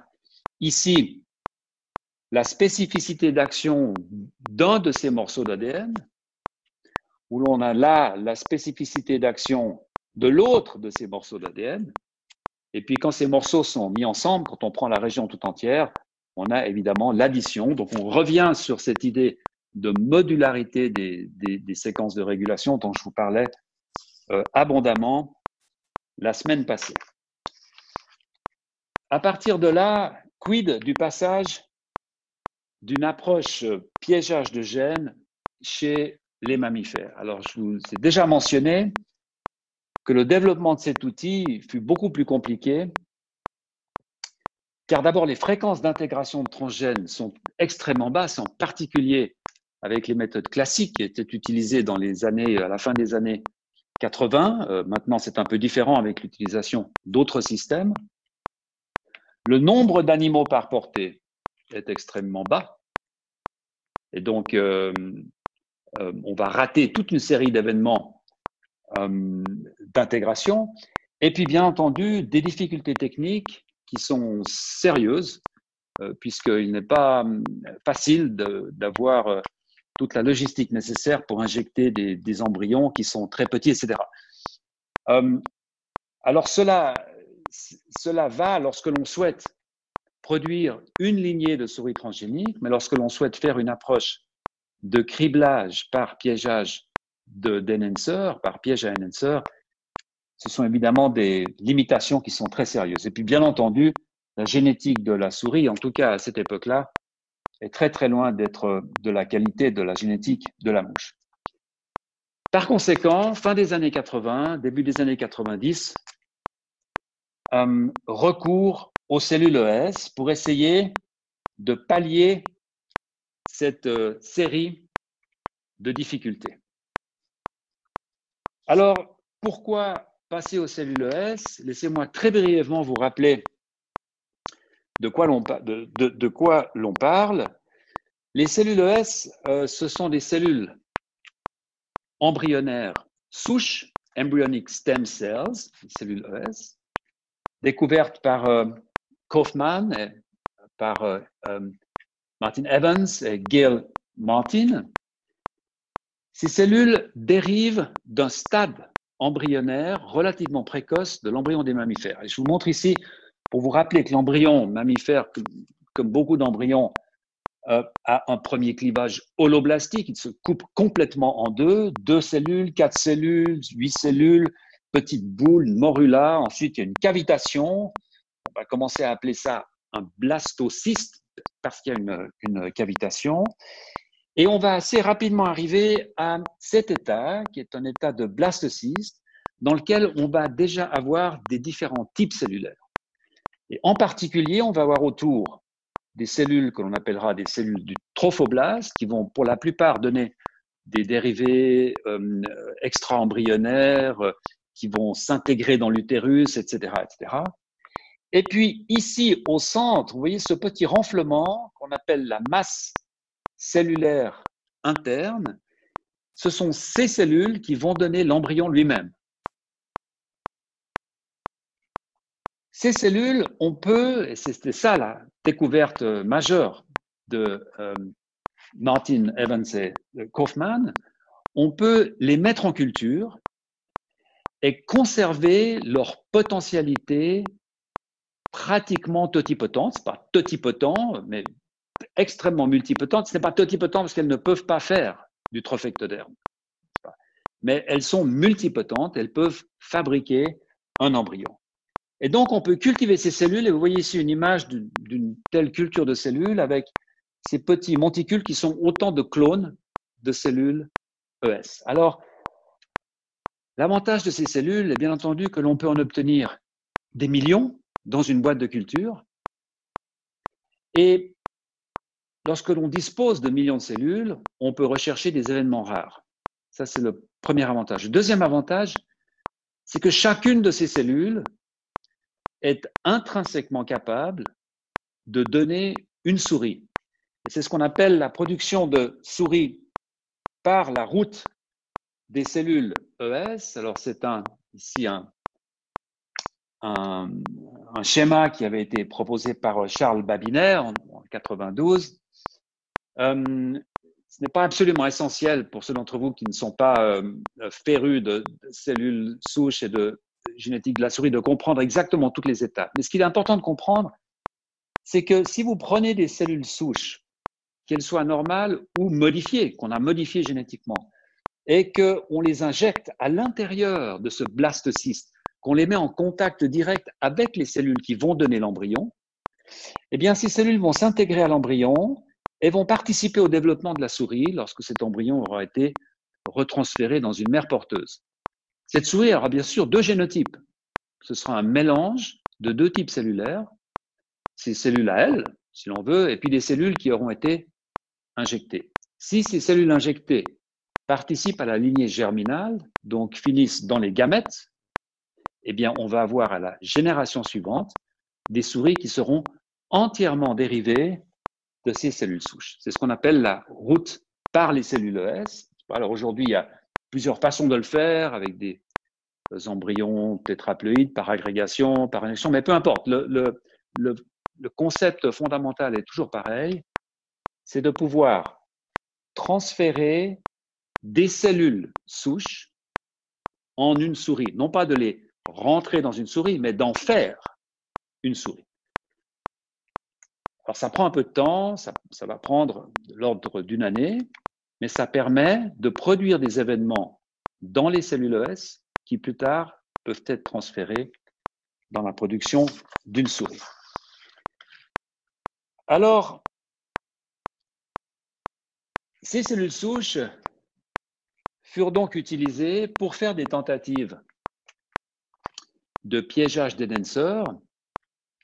ici la spécificité d'action d'un de ces morceaux d'ADN, où l'on a là la spécificité d'action de l'autre de ces morceaux d'ADN. Et puis quand ces morceaux sont mis ensemble, quand on prend la région tout entière, on a évidemment l'addition. Donc on revient sur cette idée de modularité des, séquences de régulation dont je vous parlais euh, abondamment la semaine passée. À partir de là, quid du passage d'une approche piégeage de gènes chez les mammifères Alors, je vous ai déjà mentionné que le développement de cet outil fut beaucoup plus compliqué, car d'abord, les fréquences d'intégration de transgènes sont extrêmement basses, en particulier avec les méthodes classiques qui étaient utilisées dans les années, à la fin des années 80. Euh, maintenant, c'est un peu différent avec l'utilisation d'autres systèmes. Le nombre d'animaux par portée est extrêmement bas. Et donc, euh, euh, on va rater toute une série d'événements d'intégration. Et puis, bien entendu, des difficultés techniques qui sont sérieuses, puisqu'il n'est pas facile d'avoir toute la logistique nécessaire pour injecter des, embryons qui sont très petits, etc. Euh, alors cela, cela va lorsque l'on souhaite produire une lignée de souris transgéniques, mais lorsque l'on souhaite faire une approche de criblage par piégeage d'enhancer, par piège à enhancer, ce sont évidemment des limitations qui sont très sérieuses. Et puis, bien entendu, la génétique de la souris, en tout cas à cette époque-là, est très très loin d'être de la qualité de la génétique de la mouche. Par conséquent, fin des années 80, début des années 90, euh, recours aux cellules ES pour essayer de pallier cette euh, série de difficultés. Alors, pourquoi passer aux cellules ES Laissez-moi très brièvement vous rappeler de quoi l'on parle. Les cellules ES, euh, ce sont des cellules embryonnaires souches, embryonic stem cells, cellules ES, découvertes par euh, Kaufman, et par euh, Martin Evans et Gail Martin. Ces cellules dérivent d'un stade embryonnaire relativement précoce de l'embryon des mammifères. Et je vous montre ici, pour vous rappeler que l'embryon mammifère, comme beaucoup d'embryons, euh, a un premier clivage holoblastique, il se coupe complètement en deux, deux cellules, quatre cellules, huit cellules, petite boule, morula, ensuite il y a une cavitation, on va commencer à appeler ça un blastocyste parce qu'il y a une, cavitation, et on va assez rapidement arriver à cet état, qui est un état de blastocyste, dans lequel on va déjà avoir des différents types cellulaires. Et en particulier, on va avoir autour des cellules que l'on appellera des cellules du trophoblast, qui vont pour la plupart donner des dérivés euh, extra-embryonnaires euh, qui vont s'intégrer dans l'utérus, etc., etc. Et puis ici au centre, vous voyez ce petit renflement qu'on appelle la masse cellulaire interne. Ce sont ces cellules qui vont donner l'embryon lui-même. Ces cellules, on peut, et c'était ça la découverte majeure de euh, Martin Evans et Kaufman, on peut les mettre en culture et conserver leur potentialité pratiquement totipotente. Ce pas totipotent, mais extrêmement multipotente. Ce n'est pas totipotent parce qu'elles ne peuvent pas faire du trophectoderme. Mais elles sont multipotentes, elles peuvent fabriquer un embryon. Et donc, on peut cultiver ces cellules, et vous voyez ici une image d'une telle culture de cellules avec ces petits monticules qui sont autant de clones de cellules ES. Alors, l'avantage de ces cellules est bien entendu que l'on peut en obtenir des millions dans une boîte de culture. Et lorsque l'on dispose de millions de cellules, on peut rechercher des événements rares. Ça, c'est le premier avantage. Le deuxième avantage, c'est que chacune de ces cellules est intrinsèquement capable de donner une souris. C'est ce qu'on appelle la production de souris par la route des cellules ES. Alors c'est un, ici un, un, schéma qui avait été proposé par Charles Babinet en, 1992. Euh, ce n'est pas absolument essentiel pour ceux d'entre vous qui ne sont pas euh, férus de, de, cellules souches et de génétique de la souris de comprendre exactement toutes les étapes. Mais ce qu'il est important de comprendre, c'est que si vous prenez des cellules souches, qu'elles soient normales ou modifiées, qu'on a modifiées génétiquement, et qu'on les injecte à l'intérieur de ce blastocyste, qu'on les met en contact direct avec les cellules qui vont donner l'embryon, eh bien, ces cellules vont s'intégrer à l'embryon et vont participer au développement de la souris lorsque cet embryon aura été retransféré dans une mère porteuse. Cette souris aura bien sûr deux génotypes. Ce sera un mélange de deux types cellulaires, ces cellules à elles, si l'on veut, et puis des cellules qui auront été injectées. Si ces cellules injectées participent à la lignée germinale, donc finissent dans les gamètes, eh on va avoir à la génération suivante des souris qui seront entièrement dérivées de ces cellules souches. C'est ce qu'on appelle la route par les cellules ES. Alors aujourd'hui, il y a plusieurs façons de le faire avec des embryons tétraploïdes par agrégation, par injection, mais peu importe. Le, le concept fondamental est toujours pareil, c'est de pouvoir transférer des cellules souches en une souris. Non pas de les rentrer dans une souris, mais d'en faire une souris. Alors ça prend un peu de temps, ça, va prendre l'ordre d'une année, mais ça permet de produire des événements dans les cellules ES qui plus tard peuvent être transférés dans la production d'une souris. Alors, ces cellules souches furent donc utilisées pour faire des tentatives de piégeage des danseurs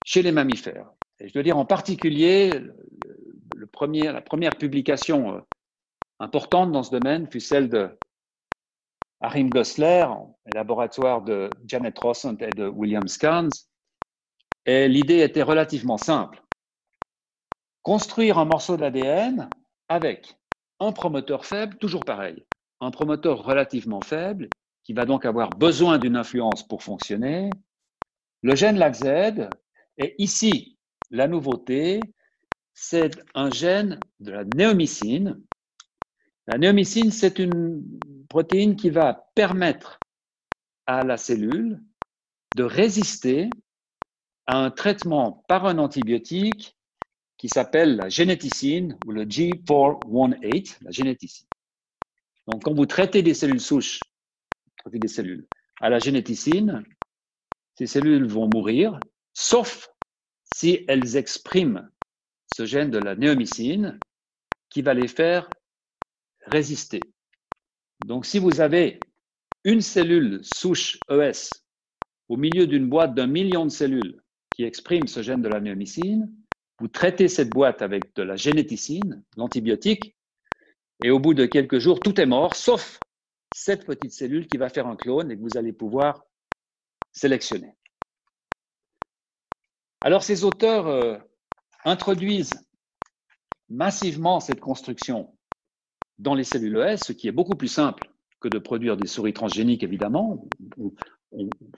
chez les mammifères. Et je dois dire en particulier, la première publication euh, importante dans ce domaine fut celle de Harim Gosler, laboratoire de Janet Rossant et de William Scans. Et l'idée était relativement simple. Construire un morceau de l'ADN avec un promoteur faible, toujours pareil, un promoteur relativement faible qui va donc avoir besoin d'une influence pour fonctionner. Le gène LACZ est ici la nouveauté, c'est un gène de la néomycine. La néomycine, c'est une protéine qui va permettre à la cellule de résister à un traitement par un antibiotique qui s'appelle la généticine ou le G418, la généticine. Donc, quand vous traitez des cellules souches, des cellules à la généticine, ces cellules vont mourir, sauf si elles expriment ce gène de la néomycine qui va les faire résister. Donc, si vous avez une cellule souche ES au milieu d'une boîte d'un million de cellules qui expriment ce gène de la néomycine, vous traitez cette boîte avec de la généticine, l'antibiotique, et au bout de quelques jours, tout est mort, sauf cette petite cellule qui va faire un clone et que vous allez pouvoir sélectionner. Alors ces auteurs euh, introduisent massivement cette construction dans les cellules ES, ce qui est beaucoup plus simple que de produire des souris transgéniques, évidemment. On,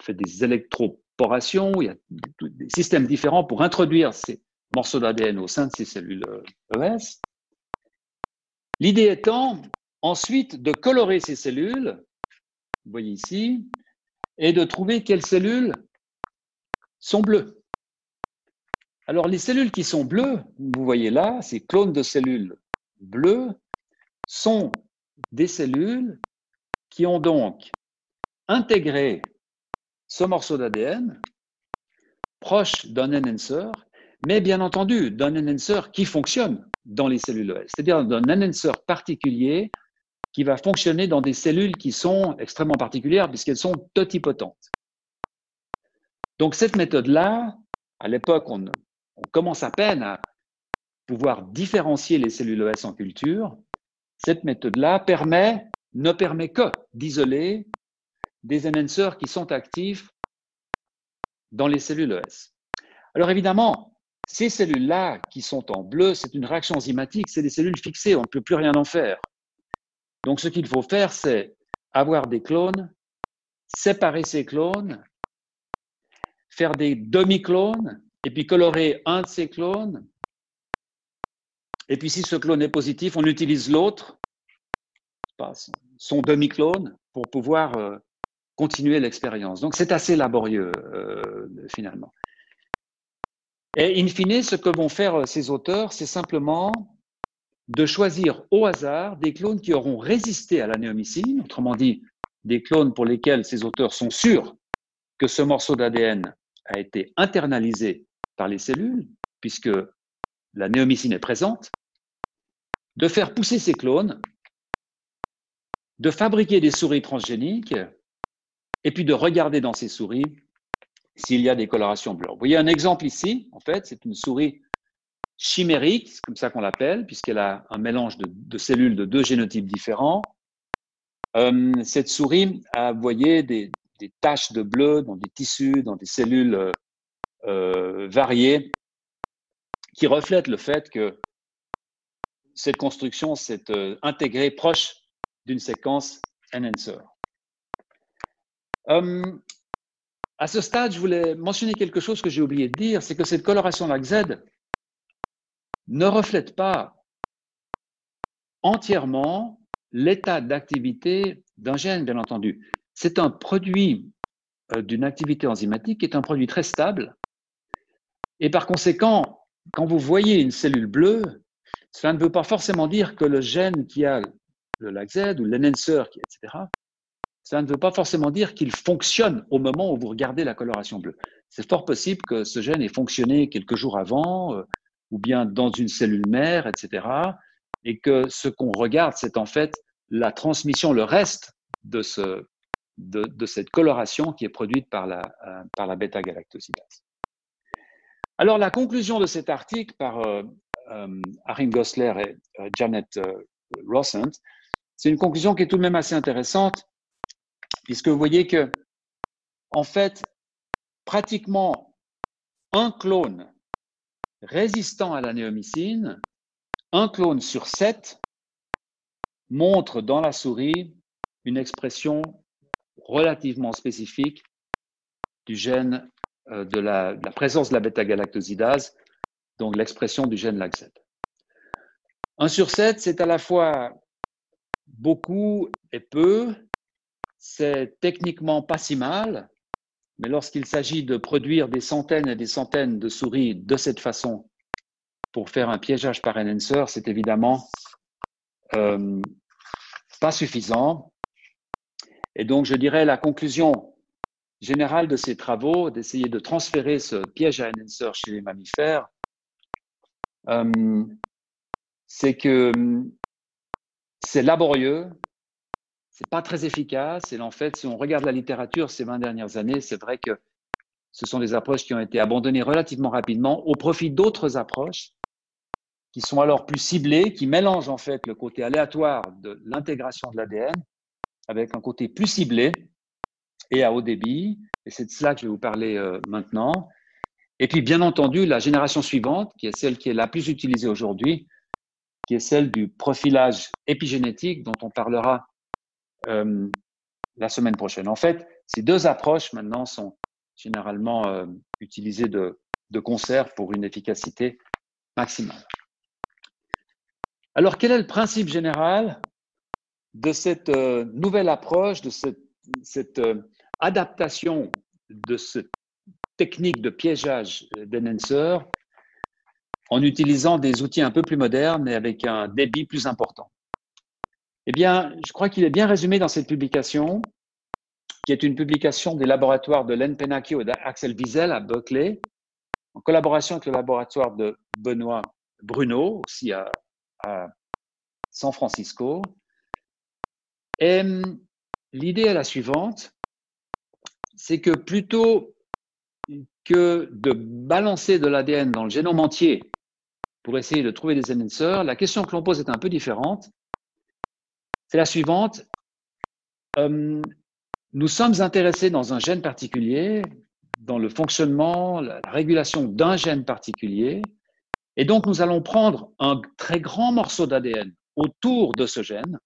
fait des électroporations, il y a des systèmes différents pour introduire ces morceaux d'ADN au sein de ces cellules ES. Euh, e L'idée étant ensuite de colorer ces cellules, vous voyez ici, et de trouver quelles cellules sont bleues. Alors les cellules qui sont bleues, vous voyez là, ces clones de cellules bleues, sont des cellules qui ont donc intégré ce morceau d'ADN proche d'un enhancer, mais bien entendu d'un enhancer qui fonctionne dans les cellules ES, c'est-à-dire d'un enhancer particulier qui va fonctionner dans des cellules qui sont extrêmement particulières puisqu'elles sont totipotentes. Donc cette méthode-là, à l'époque, on, commence à peine à pouvoir différencier les cellules ES en culture. Cette méthode-là permet, ne permet que d'isoler des enhancers qui sont actifs dans les cellules ES. Alors évidemment, ces cellules-là qui sont en bleu, c'est une réaction enzymatique, c'est des cellules fixées, on ne peut plus rien en faire. Donc ce qu'il faut faire, c'est avoir des clones, séparer ces clones, faire des demi-clones, et puis colorer un de ces clones. Et puis si ce clone est positif, on utilise l'autre, son demi-clone, pour pouvoir euh, continuer l'expérience. Donc c'est assez laborieux euh, finalement. Et in fine, ce que vont faire euh, ces auteurs, c'est simplement de choisir au hasard des clones qui auront résisté à la néomycine, autrement dit, des clones pour lesquels ces auteurs sont sûrs que ce morceau d'ADN a été internalisé par les cellules, puisque la néomycine est présente, de faire pousser ces clones, de fabriquer des souris transgéniques, et puis de regarder dans ces souris s'il y a des colorations bleues. Vous voyez un exemple ici, en fait, c'est une souris chimérique, c'est comme ça qu'on l'appelle, puisqu'elle a un mélange de, cellules de deux génotypes différents. Euh, cette souris a, vous des, taches de bleu dans des tissus, dans des cellules euh, variées, qui reflètent le fait que cette construction s'est euh, intégrée proche d'une séquence enhancer. Euh, à ce stade, je voulais mentionner quelque chose que j'ai oublié de dire, c'est que cette coloration LAC-Z ne reflète pas entièrement l'état d'activité d'un gène, bien entendu. C'est un produit euh, d'une activité enzymatique qui est un produit très stable. Et par conséquent, quand vous voyez une cellule bleue, cela ne veut pas forcément dire que le gène qui a le LAC-Z ou l'enhancer, etc., ça ne veut pas forcément dire qu'il fonctionne au moment où vous regardez la coloration bleue. C'est fort possible que ce gène ait fonctionné quelques jours avant, euh, ou bien dans une cellule mère, etc., et que ce qu'on regarde, c'est en fait la transmission, le reste de, ce, de, cette coloration qui est produite par la, euh, par la bêta-galactosidase. Alors, la conclusion de cet article par euh, Arim Gosler et Janet Rossent, c'est une conclusion qui est tout de même assez intéressante puisque vous voyez que, en fait, pratiquement un clone résistant à la néomycine, un clone sur sept montre dans la souris une expression relativement spécifique du gène euh, de, la, présence de la bêta-galactosidase, donc l'expression du gène LAG7. 1 sur 7, c'est à la fois beaucoup et peu. C'est techniquement pas si mal, mais lorsqu'il s'agit de produire des centaines et des centaines de souris de cette façon pour faire un piégeage par enhancer, c'est évidemment euh, pas suffisant. Et donc, je dirais la conclusion générale de ces travaux, d'essayer de transférer ce piège à enhancer chez les mammifères, euh, c'est que c'est laborieux, c'est pas très efficace. Et en fait, si on regarde la littérature ces 20 dernières années, c'est vrai que ce sont des approches qui ont été abandonnées relativement rapidement au profit d'autres approches qui sont alors plus ciblées, qui mélangent en fait le côté aléatoire de l'intégration de l'ADN avec un côté plus ciblé et à haut débit. Et c'est de cela que je vais vous parler euh, maintenant. Et puis, bien entendu, la génération suivante, qui est celle qui est la plus utilisée aujourd'hui, qui est celle du profilage épigénétique dont on parlera euh, la semaine prochaine. En fait, ces deux approches maintenant sont généralement euh, utilisées de, concert pour une efficacité maximale. Alors, quel est le principe général de cette euh, nouvelle approche, de cette, adaptation de cette technique de piégeage d'enhancer en utilisant des outils un peu plus modernes et avec un débit plus important? Eh bien, je crois qu'il est bien résumé dans cette publication, qui est une publication des laboratoires de Len Penacchio et d'Axel Wiesel à Berkeley, en collaboration avec le laboratoire de Benoît Bruno, aussi à, San Francisco. Et l'idée est la suivante, c'est que plutôt que de balancer de l'ADN dans le génome entier pour essayer de trouver des enhancers, la question que l'on pose est un peu différente c'est la suivante. Euh, nous sommes intéressés dans un gène particulier, dans le fonctionnement, la régulation d'un gène particulier, et donc nous allons prendre un très grand morceau d'ADN autour de ce gène,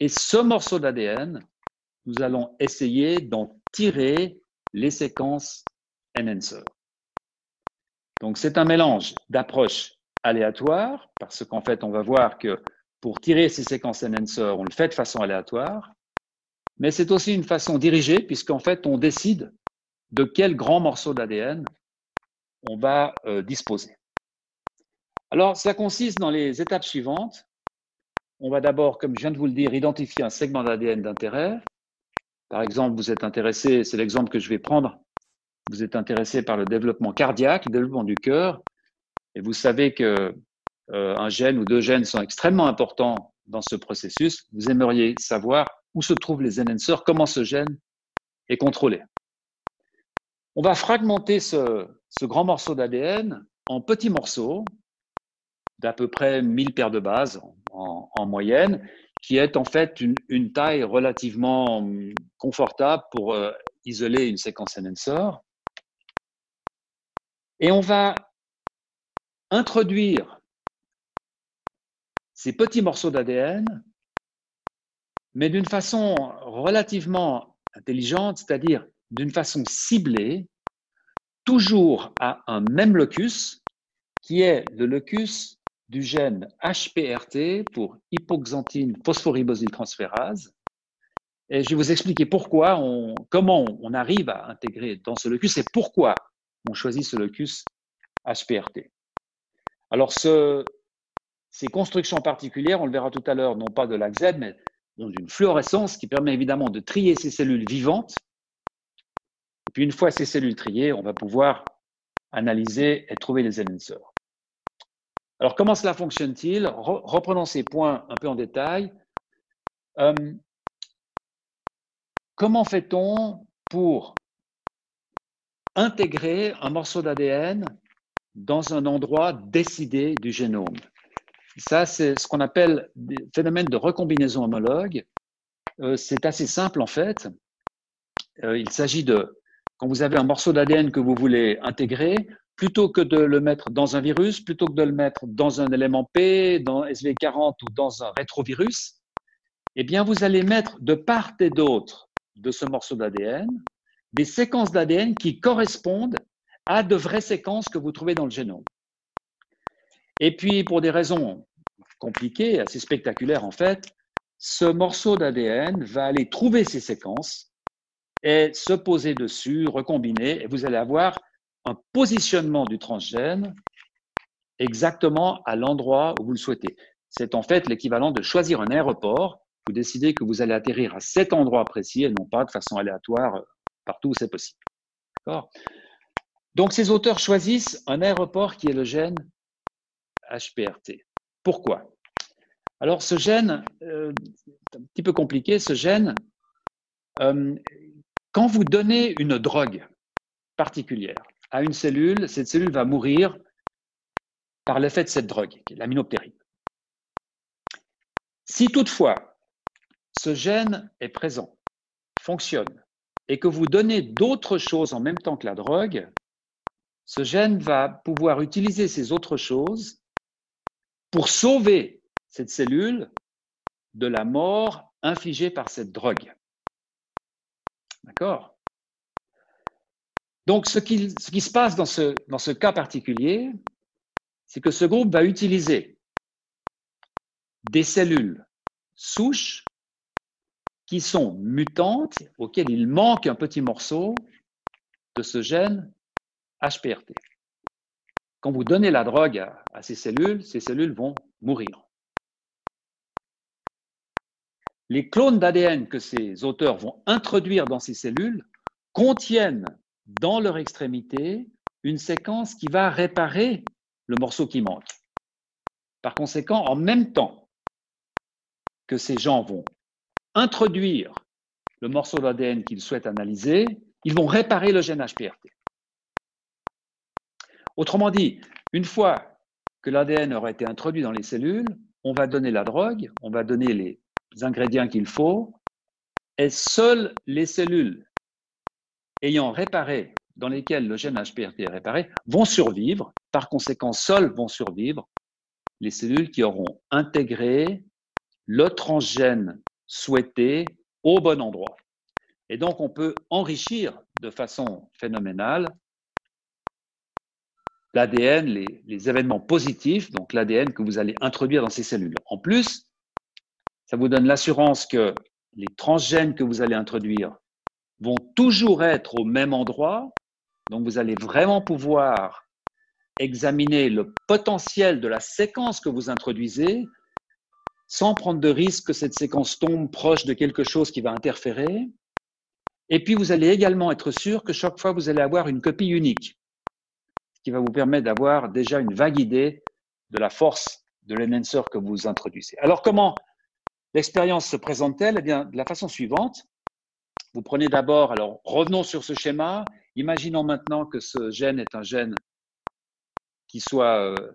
et ce morceau d'ADN, nous allons essayer d'en tirer les séquences enhancer. Donc c'est un mélange d'approches aléatoires, parce qu'en fait on va voir que pour tirer ces séquences enhancer, on le fait de façon aléatoire, mais c'est aussi une façon dirigée, puisqu'en fait, on décide de quel grand morceau d'ADN on va euh, disposer. Alors, ça consiste dans les étapes suivantes. On va d'abord, comme je viens de vous le dire, identifier un segment d'ADN d'intérêt. Par exemple, vous êtes intéressé, c'est l'exemple que je vais prendre, vous êtes intéressé par le développement cardiaque, le développement du cœur, et vous savez que un gène ou deux gènes sont extrêmement importants dans ce processus, vous aimeriez savoir où se trouvent les enhancers, comment ce gène est contrôlé. On va fragmenter ce, grand morceau d'ADN en petits morceaux d'à peu près 1000 paires de bases en, moyenne, qui est en fait une, taille relativement confortable pour euh, isoler une séquence enhancer. Et on va introduire ces petits morceaux d'ADN, mais d'une façon relativement intelligente, c'est-à-dire d'une façon ciblée, toujours à un même locus, qui est le locus du gène HPRT pour hypoxanthine phosphoribosyltransférase. Et je vais vous expliquer pourquoi, comment on arrive à intégrer dans ce locus et pourquoi on choisit ce locus HPRT. Alors, ce, ces constructions particulières, on le verra tout à l'heure, non pas de l'AXZ, mais d'une fluorescence qui permet évidemment de trier ces cellules vivantes. Et puis une fois ces cellules triées, on va pouvoir analyser et trouver les enhancers. Alors comment cela fonctionne-t-il? Reprenons ces points un peu en détail. Euh, comment fait-on pour intégrer un morceau d'ADN dans un endroit décidé du génome? Ça, c'est ce qu'on appelle des phénomènes de recombinaison homologue. Euh, c'est assez simple en fait. Euh, il s'agit de, quand vous avez un morceau d'ADN que vous voulez intégrer, plutôt que de le mettre dans un virus, plutôt que de le mettre dans un élément P, dans SV40 ou dans un rétrovirus, eh bien, vous allez mettre de part et d'autre de ce morceau d'ADN des séquences d'ADN qui correspondent à de vraies séquences que vous trouvez dans le génome. Et puis, pour des raisons compliquées, assez spectaculaires en fait, ce morceau d'ADN va aller trouver ces séquences et se poser dessus, recombiner, et vous allez avoir un positionnement du transgène exactement à l'endroit où vous le souhaitez. C'est en fait l'équivalent de choisir un aéroport. Vous décidez que vous allez atterrir à cet endroit précis et non pas de façon aléatoire partout où c'est possible. Donc, ces auteurs choisissent un aéroport qui est le gène HPRT. Pourquoi? Alors, ce gène, euh, c'est un petit peu compliqué, ce gène, euh, quand vous donnez une drogue particulière à une cellule, cette cellule va mourir par l'effet de cette drogue, qui est l'aminoptérine. Si toutefois ce gène est présent, fonctionne, et que vous donnez d'autres choses en même temps que la drogue, ce gène va pouvoir utiliser ces autres choses pour sauver cette cellule de la mort infligée par cette drogue. D'accord? Donc, ce qui, se passe dans ce cas particulier, c'est que ce groupe va utiliser des cellules souches qui sont mutantes, auxquelles il manque un petit morceau de ce gène HPRT. Quand vous donnez la drogue à, ces cellules, ces cellules vont mourir. Les clones d'ADN que ces auteurs vont introduire dans ces cellules contiennent dans leur extrémité une séquence qui va réparer le morceau qui manque. Par conséquent, en même temps que ces gens vont introduire le morceau d'ADN qu'ils souhaitent analyser, ils vont réparer le gène HPRT. Autrement dit, une fois que l'ADN aura été introduit dans les cellules, on va donner la drogue, on va donner les ingrédients qu'il faut, et seules les cellules ayant réparé, dans lesquelles le gène HPRT est réparé, vont survivre. Par conséquent, seules vont survivre les cellules qui auront intégré le transgène souhaité au bon endroit. Et donc, on peut enrichir de façon phénoménale l'ADN, les, événements positifs, donc l'ADN que vous allez introduire dans ces cellules. En plus, ça vous donne l'assurance que les transgènes que vous allez introduire vont toujours être au même endroit. Donc, vous allez vraiment pouvoir examiner le potentiel de la séquence que vous introduisez sans prendre de risque que cette séquence tombe proche de quelque chose qui va interférer. Et puis, vous allez également être sûr que chaque fois, vous allez avoir une copie unique, qui va vous permettre d'avoir déjà une vague idée de la force de l'enhancer que vous introduisez. Alors, comment l'expérience se présente-t-elle? Eh bien, de la façon suivante. Vous prenez d'abord, alors revenons sur ce schéma. Imaginons maintenant que ce gène est un gène qui soit euh,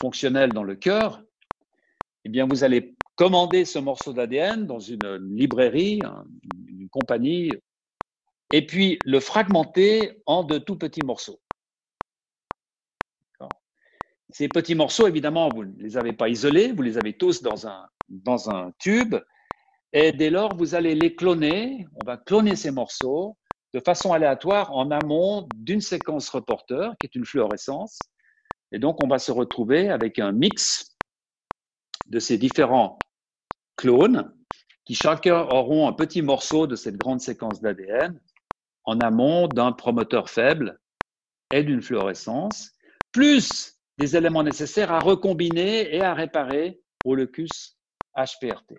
fonctionnel dans le cœur eh bien, vous allez commander ce morceau d'ADN dans une librairie, une compagnie, et puis le fragmenter en de tout petits morceaux. Ces petits morceaux, évidemment, vous ne les avez pas isolés, vous les avez tous dans un, dans un tube, et dès lors, vous allez les cloner, on va cloner ces morceaux de façon aléatoire en amont d'une séquence reporter, qui est une fluorescence, et donc on va se retrouver avec un mix de ces différents clones qui chacun auront un petit morceau de cette grande séquence d'ADN en amont d'un promoteur faible et d'une fluorescence, plus des éléments nécessaires à recombiner et à réparer au locus HPRT.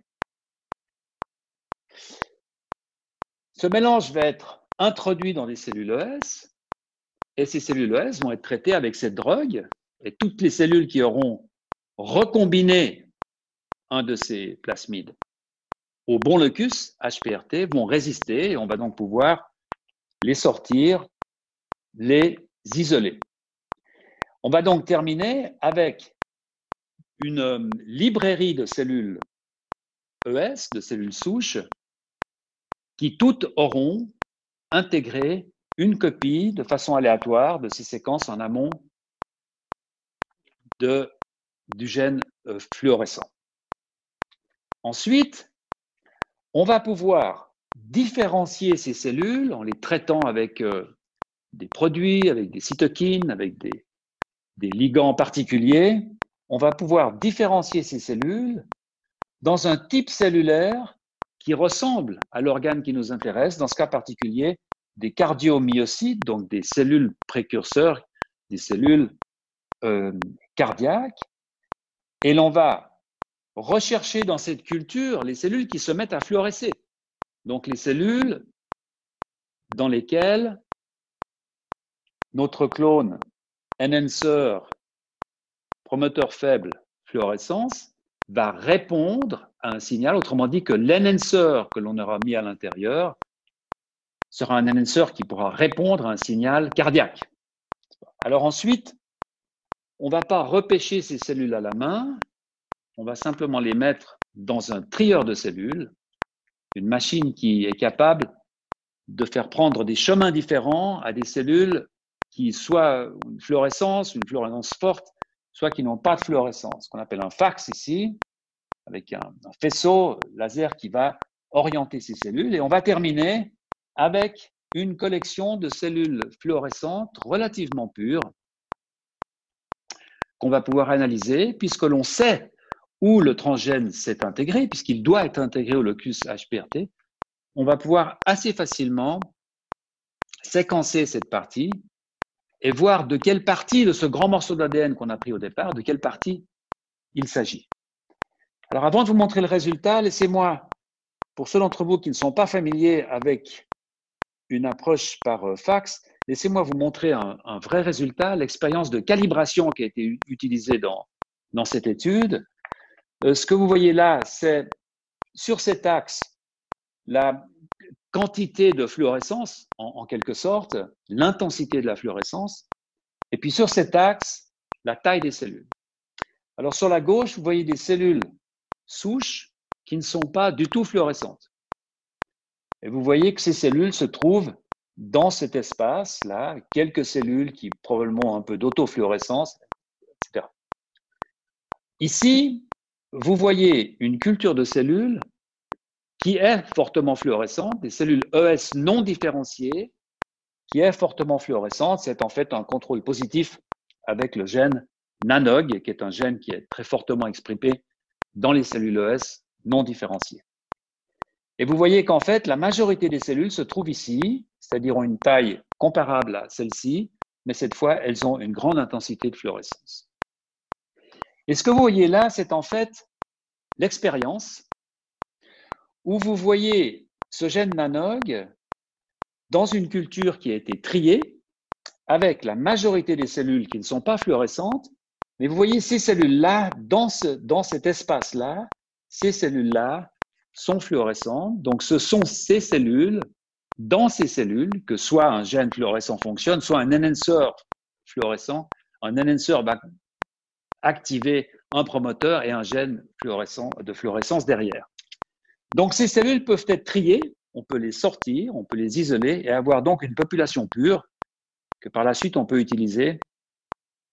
Ce mélange va être introduit dans des cellules ES et ces cellules ES vont être traitées avec cette drogue et toutes les cellules qui auront recombiné un de ces plasmides au bon locus HPRT vont résister et on va donc pouvoir les sortir, les isoler. On va donc terminer avec une euh, librairie de cellules ES, de cellules souches, qui toutes auront intégré une copie de façon aléatoire de ces séquences en amont du gène euh, fluorescent. Ensuite, on va pouvoir différencier ces cellules en les traitant avec euh, des produits, avec des cytokines, avec des, des ligands particuliers. On va pouvoir différencier ces cellules dans un type cellulaire qui ressemble à l'organe qui nous intéresse, dans ce cas particulier, des cardiomyocytes, donc des cellules précurseurs, des cellules euh, cardiaques. Et l'on va rechercher dans cette culture les cellules qui se mettent à fluorescer. Donc les cellules dans lesquelles notre clone enhancer, promoteur faible, fluorescence, va répondre à un signal, autrement dit que l'enhancer que l'on aura mis à l'intérieur sera un enhancer qui pourra répondre à un signal cardiaque. Alors ensuite, on ne va pas repêcher ces cellules à la main, on va simplement les mettre dans un trieur de cellules, une machine qui est capable de faire prendre des chemins différents à des cellules qui soit une fluorescence, une fluorescence forte, soit qui n'ont pas de fluorescence, qu'on appelle un fax ici, avec un, un, faisceau laser qui va orienter ces cellules. Et on va terminer avec une collection de cellules fluorescentes relativement pures qu'on va pouvoir analyser, puisque l'on sait où le transgène s'est intégré, puisqu'il doit être intégré au locus HPRT, on va pouvoir assez facilement séquencer cette partie et voir de quelle partie de ce grand morceau d'ADN qu'on a pris au départ, de quelle partie il s'agit. Alors avant de vous montrer le résultat, laissez-moi, pour ceux d'entre vous qui ne sont pas familiers avec une approche par euh, fax, laissez-moi vous montrer un, vrai résultat, l'expérience de calibration qui a été utilisée dans, dans cette étude. Euh, ce que vous voyez là, c'est sur cet axe la quantité de fluorescence, en, quelque sorte, l'intensité de la fluorescence, et puis sur cet axe, la taille des cellules. Alors sur la gauche, vous voyez des cellules souches qui ne sont pas du tout fluorescentes. Et vous voyez que ces cellules se trouvent dans cet espace-là, quelques cellules qui probablement ont un peu d'autofluorescence, etc. Ici, vous voyez une culture de cellules qui est fortement fluorescente, des cellules ES non différenciées, qui est fortement fluorescente. C'est en fait un contrôle positif avec le gène NANOG, qui est un gène qui est très fortement exprimé dans les cellules ES non différenciées. Et vous voyez qu'en fait, la majorité des cellules se trouvent ici, c'est-à-dire ont une taille comparable à celle-ci, mais cette fois, elles ont une grande intensité de fluorescence. Et ce que vous voyez là, c'est en fait l'expérience où vous voyez ce gène nanog dans une culture qui a été triée avec la majorité des cellules qui ne sont pas fluorescentes, mais vous voyez ces cellules-là, dans, ce, dans cet espace-là, ces cellules-là sont fluorescentes. Donc ce sont ces cellules, dans ces cellules, que soit un gène fluorescent fonctionne, soit un enhancer fluorescent. Un enhancer va activer un promoteur et un gène fluorescent de fluorescence derrière. Donc ces cellules peuvent être triées, on peut les sortir, on peut les isoler et avoir donc une population pure que par la suite on peut utiliser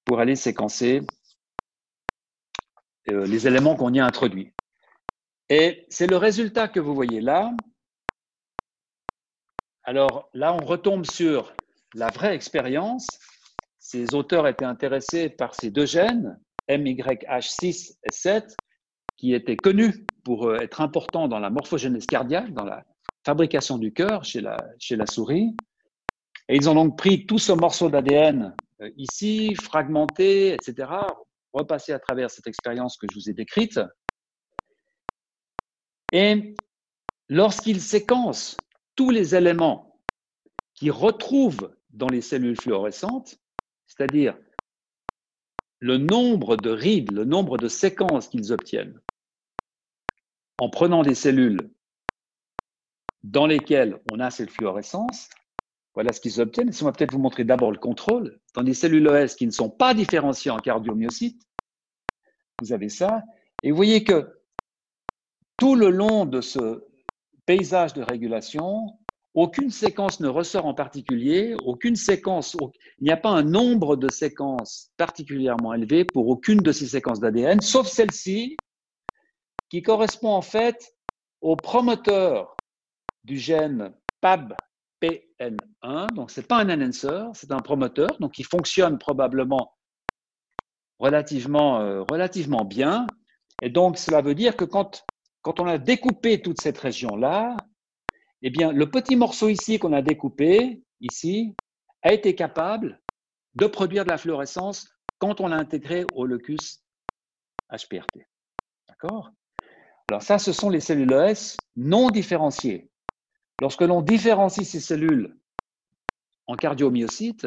pour aller séquencer euh, les éléments qu'on y a introduits. Et c'est le résultat que vous voyez là. Alors là, on retombe sur la vraie expérience. Ces auteurs étaient intéressés par ces deux gènes, MYH6 et 7, qui étaient connus pour euh, être importants dans la morphogénèse cardiaque, dans la fabrication du cœur chez la, chez la souris. Et ils ont donc pris tout ce morceau d'ADN euh, ici, fragmenté, etc., repassé à travers cette expérience que je vous ai décrite. Et lorsqu'ils séquencent tous les éléments qu'ils retrouvent dans les cellules fluorescentes, c'est-à-dire le nombre de rides, le nombre de séquences qu'ils obtiennent, en prenant des cellules dans lesquelles on a cette fluorescence, voilà ce qu'ils obtiennent. on va peut-être vous montrer d'abord le contrôle. Dans des cellules OS qui ne sont pas différenciées en cardiomyocytes, vous avez ça. Et vous voyez que tout le long de ce paysage de régulation, aucune séquence ne ressort en particulier, aucune séquence, il n'y a pas un nombre de séquences particulièrement élevé pour aucune de ces séquences d'ADN, sauf celle-ci qui correspond en fait au promoteur du gène PAB-PN1. Donc, ce n'est pas un enhancer, c'est un promoteur, donc il fonctionne probablement relativement, euh, relativement bien. Et donc, cela veut dire que quand, quand on a découpé toute cette région-là, eh bien, le petit morceau ici qu'on a découpé, ici, a été capable de produire de la fluorescence quand on l'a intégré au locus HPRT. D'accord? Alors ça, ce sont les cellules ES non différenciées. Lorsque l'on différencie ces cellules en cardiomyocytes,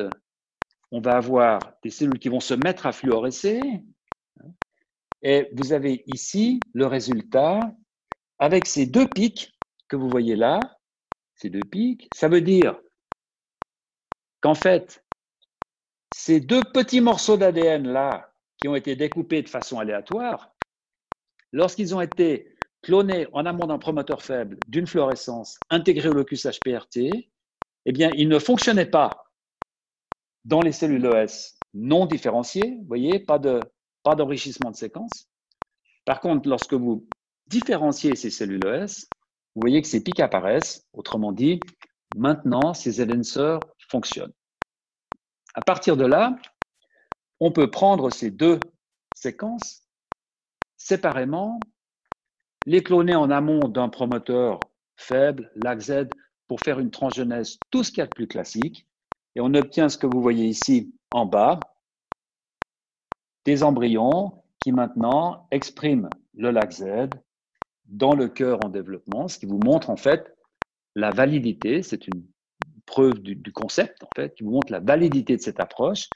on va avoir des cellules qui vont se mettre à fluorescer. Et vous avez ici le résultat avec ces deux pics que vous voyez là, ces deux pics. Ça veut dire qu'en fait, ces deux petits morceaux d'ADN là, qui ont été découpés de façon aléatoire, lorsqu'ils ont été clonés en amont d'un promoteur faible d'une fluorescence intégrée au locus HPRT, eh bien, ils ne fonctionnaient pas dans les cellules ES non différenciées, vous voyez, pas de pas d'enrichissement de séquence. Par contre, lorsque vous différenciez ces cellules ES, vous voyez que ces pics apparaissent. Autrement dit, maintenant, ces enhancers fonctionnent. À partir de là, on peut prendre ces deux séquences séparément, les cloner en amont d'un promoteur faible, LAC-Z, pour faire une transgenèse, tout ce qu'il y a de plus classique, et on obtient ce que vous voyez ici en bas, des embryons qui maintenant expriment le LAC-Z dans le cœur en développement, ce qui vous montre en fait la validité, c'est une preuve du, du, concept en fait, qui vous montre la validité de cette approche.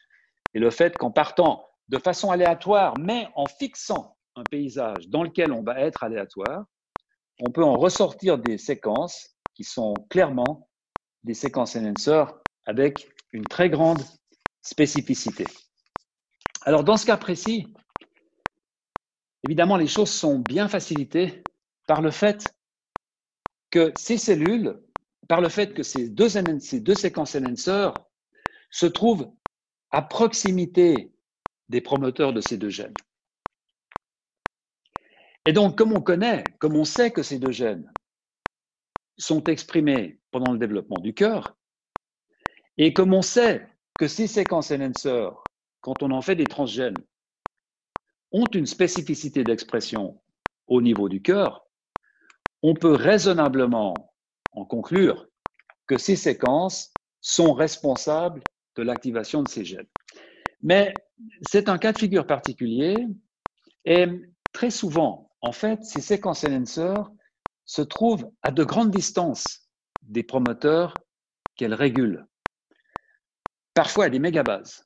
Et le fait qu'en partant de façon aléatoire, mais en fixant un paysage dans lequel on va être aléatoire, on peut en ressortir des séquences qui sont clairement des séquences enhancers avec une très grande spécificité. Alors, dans ce cas précis, évidemment, les choses sont bien facilitées par le fait que ces cellules, par le fait que ces deux, ces deux séquences enhancers se trouvent à proximité des promoteurs de ces deux gènes. Et donc, comme on connaît, comme on sait que ces deux gènes sont exprimés pendant le développement du cœur, et comme on sait que ces séquences enhancers, quand on en fait des transgènes, ont une spécificité d'expression au niveau du cœur, on peut raisonnablement en conclure que ces séquences sont responsables de l'activation de ces gènes. Mais c'est un cas de figure particulier et très souvent, en fait, ces séquences enhancers se trouvent à de grandes distances des promoteurs qu'elles régulent. Parfois, à des mégabases.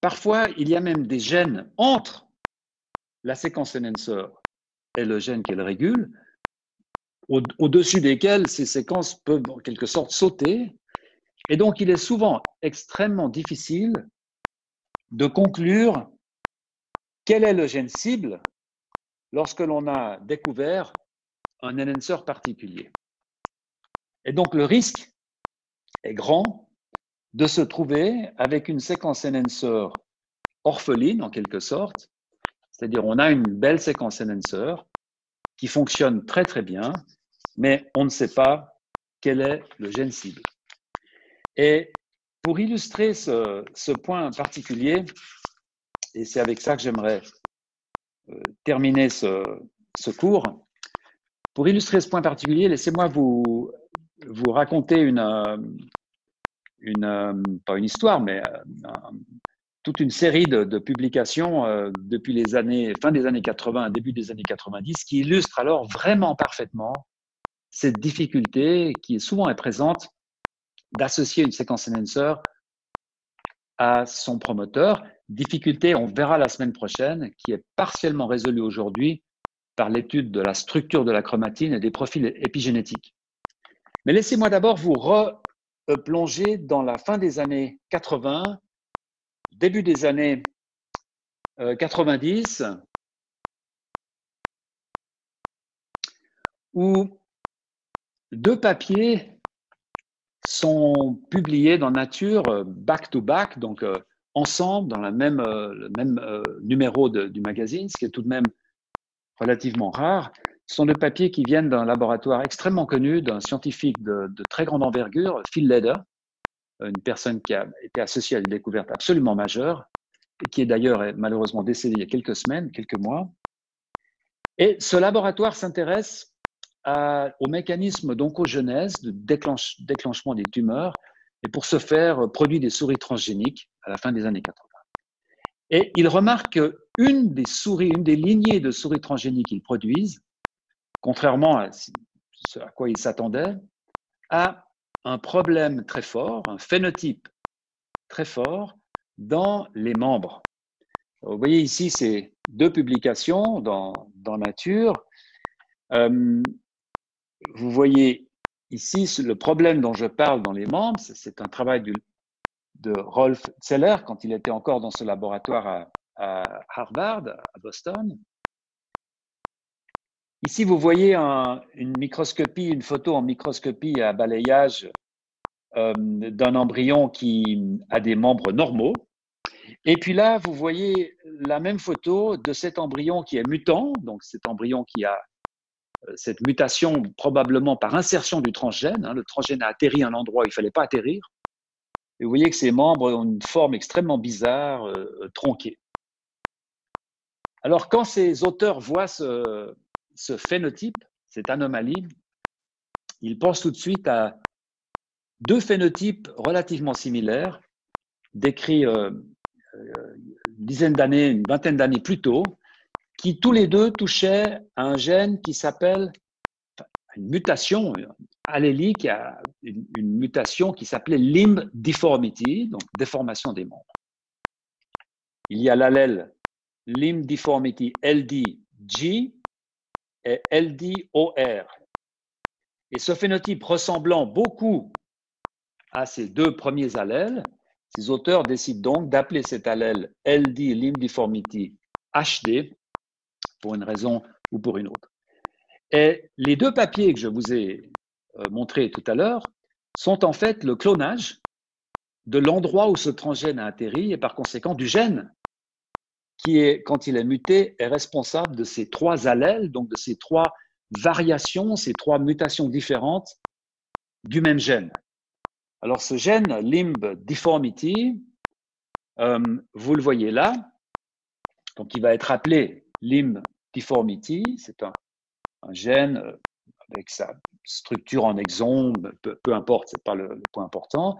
Parfois, il y a même des gènes entre la séquence enhancer et le gène qu'elle régule, au-dessus desquels ces séquences peuvent en quelque sorte sauter. Et donc, il est souvent extrêmement difficile de conclure quel est le gène cible lorsque l'on a découvert un enhancer particulier. Et donc, le risque est grand de se trouver avec une séquence enhancer orpheline en quelque sorte, c'est-à-dire on a une belle séquence enhancer qui fonctionne très très bien, mais on ne sait pas quel est le gène cible. Et pour illustrer ce, ce point particulier, et c'est avec ça que j'aimerais terminer ce, cours, pour illustrer ce point particulier, laissez-moi vous, raconter une, euh, euh, pas une histoire, mais euh, toute une série de, publications depuis les années, fin des années 80, début des années 90, qui illustrent alors vraiment parfaitement cette difficulté qui souvent est présente d'associer une séquence enhancer à son promoteur. Difficulté, on verra la semaine prochaine, qui est partiellement résolue aujourd'hui par l'étude de la structure de la chromatine et des profils épigénétiques. Mais laissez-moi d'abord vous re euh, plongé dans la fin des années 80, début des années 90, euh, où deux papiers sont publiés dans Nature back-to-back, donc euh, ensemble dans même, le même numéro du magazine, ce qui est tout de même relativement rare. Sont des papiers qui viennent d'un laboratoire extrêmement connu, d'un scientifique de, très grande envergure, Phil Leder, une personne qui a été associée à des découvertes absolument majeures, et qui est d'ailleurs malheureusement décédé il y a quelques semaines, quelques mois. Et ce laboratoire s'intéresse au mécanisme d'oncogenèse, de déclenchement des tumeurs, et pour ce faire, produit des souris transgéniques à la fin des années 80. Et il remarque qu'une des souris, une des lignées de souris transgéniques qu'ils produisent, contrairement à ce à quoi il s'attendait, a un problème très fort, un phénotype très fort dans les membres. Vous voyez ici ces deux publications dans, dans Nature. Euh, vous voyez ici le problème dont je parle dans les membres, c'est un travail de Rolf Zeller quand il était encore dans ce laboratoire à, Harvard, à Boston. Ici, vous voyez une microscopie, une photo en microscopie à balayage euh, d'un embryon qui a des membres normaux. Et puis là, vous voyez la même photo de cet embryon qui est mutant, donc cet embryon qui a cette mutation probablement par insertion du transgène. Hein. le transgène a atterri à un endroit où il ne fallait pas atterrir. Et vous voyez que ces membres ont une forme extrêmement bizarre, euh, tronquée. Alors quand ces auteurs voient ce, phénotype, cette anomalie, ils pensent tout de suite à deux phénotypes relativement similaires, décrits euh, une dizaine d'années, une vingtaine d'années plus tôt, qui tous les deux touchaient un gène qui s'appelle une mutation allélique, une, une mutation qui s'appelait limb deformity, donc déformation des membres. Il y a l'allèle limb deformity LDG et LDOR. Et ce phénotype ressemblant beaucoup à ces deux premiers allèles, ces auteurs décident donc d'appeler cet allèle LD limb deformity HD pour une raison ou pour une autre. Et les deux papiers que je vous ai euh, montrés tout à l'heure sont en fait le clonage de l'endroit où ce transgène a atterri et par conséquent du gène qui est, quand il est muté, est responsable de ces trois allèles, donc de ces trois variations, ces trois mutations différentes du même gène. Alors ce gène, limb deformity, euh, vous le voyez là, donc il va être appelé limb deformity, c'est un, gène euh, avec sa structure en exome, peu, importe, ce n'est pas le, point important.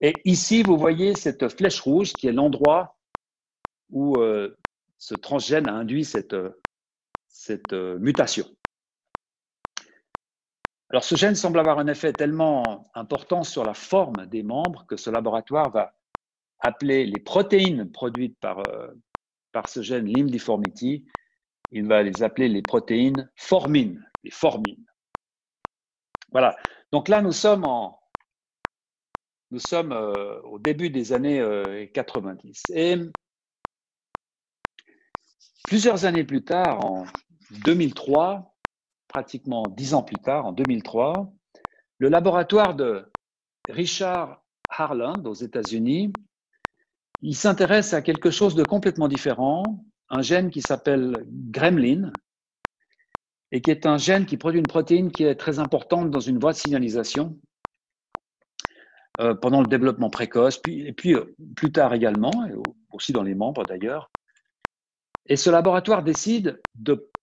Et ici, vous voyez cette flèche rouge qui est l'endroit où euh, ce transgène a induit cette, cette euh, mutation. Alors ce gène semble avoir un effet tellement important sur la forme des membres que ce laboratoire va appeler les protéines produites par, par ce gène limb deformity il va les appeler les protéines formines, les. Voilà. Donc là, nous sommes, en, nous sommes euh, au début des années 90. Euh, Et plusieurs années plus tard, en 2003, pratiquement dix ans plus tard, en 2003, le laboratoire de Richard Harland aux États-Unis, il s'intéresse à quelque chose de complètement différent un gène qui s'appelle gremlin et qui est un gène qui produit une protéine qui est très importante dans une voie de signalisation euh, pendant le développement précoce, puis, et puis euh, plus tard également, aussi dans les membres d'ailleurs. Et ce laboratoire décide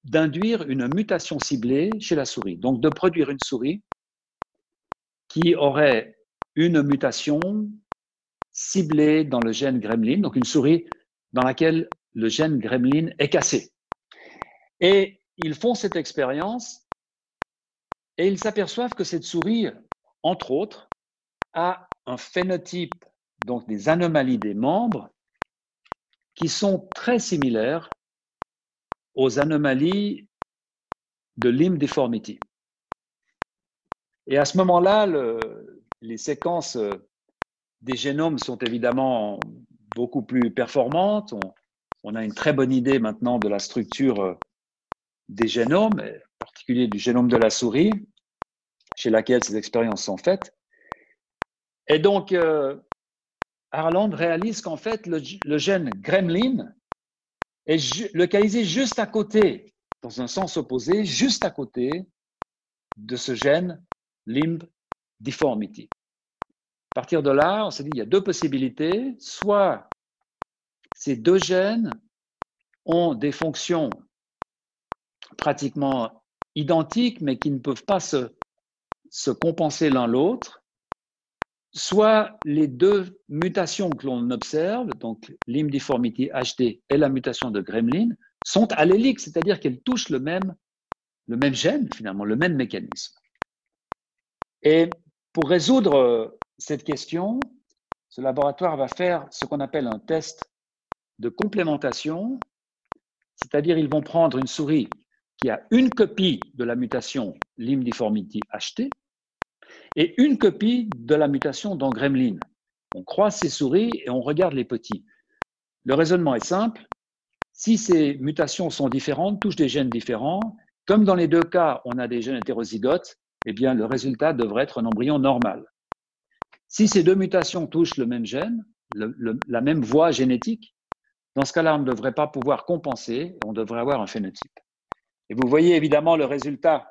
d'induire une mutation ciblée chez la souris, donc de produire une souris qui aurait une mutation ciblée dans le gène gremlin, donc une souris dans laquelle le gène gremlin est cassé. Et ils font cette expérience et ils s'aperçoivent que cette souris, entre autres, a un phénotype, donc des anomalies des membres, qui sont très similaires aux anomalies de limb deformity. Et à ce moment-là, les séquences des génomes sont évidemment beaucoup plus performantes. On a une très bonne idée maintenant de la structure euh, des génomes, en particulier du génome de la souris, chez laquelle ces expériences sont faites. Et donc, euh, Harland réalise qu'en fait, le, gène gremlin est localisé juste à côté dans un sens opposé, juste à côté de ce gène limb deformity. À partir de là, on s'est dit il y a deux possibilités. Soit ces deux gènes ont des fonctions pratiquement identiques, mais qui ne peuvent pas se, se compenser l'un l'autre, soit les deux mutations que l'on observe, donc limb deformity HD et la mutation de Gremlin, sont alléliques, c'est-à-dire qu'elles touchent le même, le même gène, finalement, le même mécanisme. Et pour résoudre cette question, ce laboratoire va faire ce qu'on appelle un test de complémentation, c'est-à-dire ils vont prendre une souris qui a une copie de la mutation limb deformity HT et une copie de la mutation dans Gremlin. On croise ces souris et on regarde les petits. Le raisonnement est simple. Si ces mutations sont différentes, touchent des gènes différents, comme dans les deux cas, on a des gènes hétérozygotes, eh bien, le résultat devrait être un embryon normal. Si ces deux mutations touchent le même gène, la même voie génétique, dans ce cas-là, on ne devrait pas pouvoir compenser, on devrait avoir un phénotype. Et vous voyez évidemment le résultat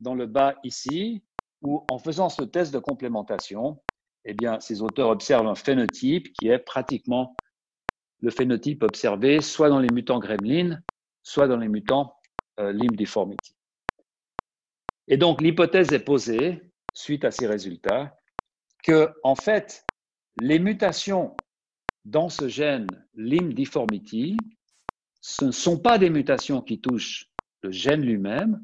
dans le bas ici, où en faisant ce test de complémentation, eh bien, ces auteurs observent un phénotype qui est pratiquement le phénotype observé soit dans les mutants gremlin, soit dans les mutants euh, limb deformity. Et donc, l'hypothèse est posée, suite à ces résultats, que, en fait, les mutations dans ce gène limb deformity, ce ne sont pas des mutations qui touchent le gène lui-même,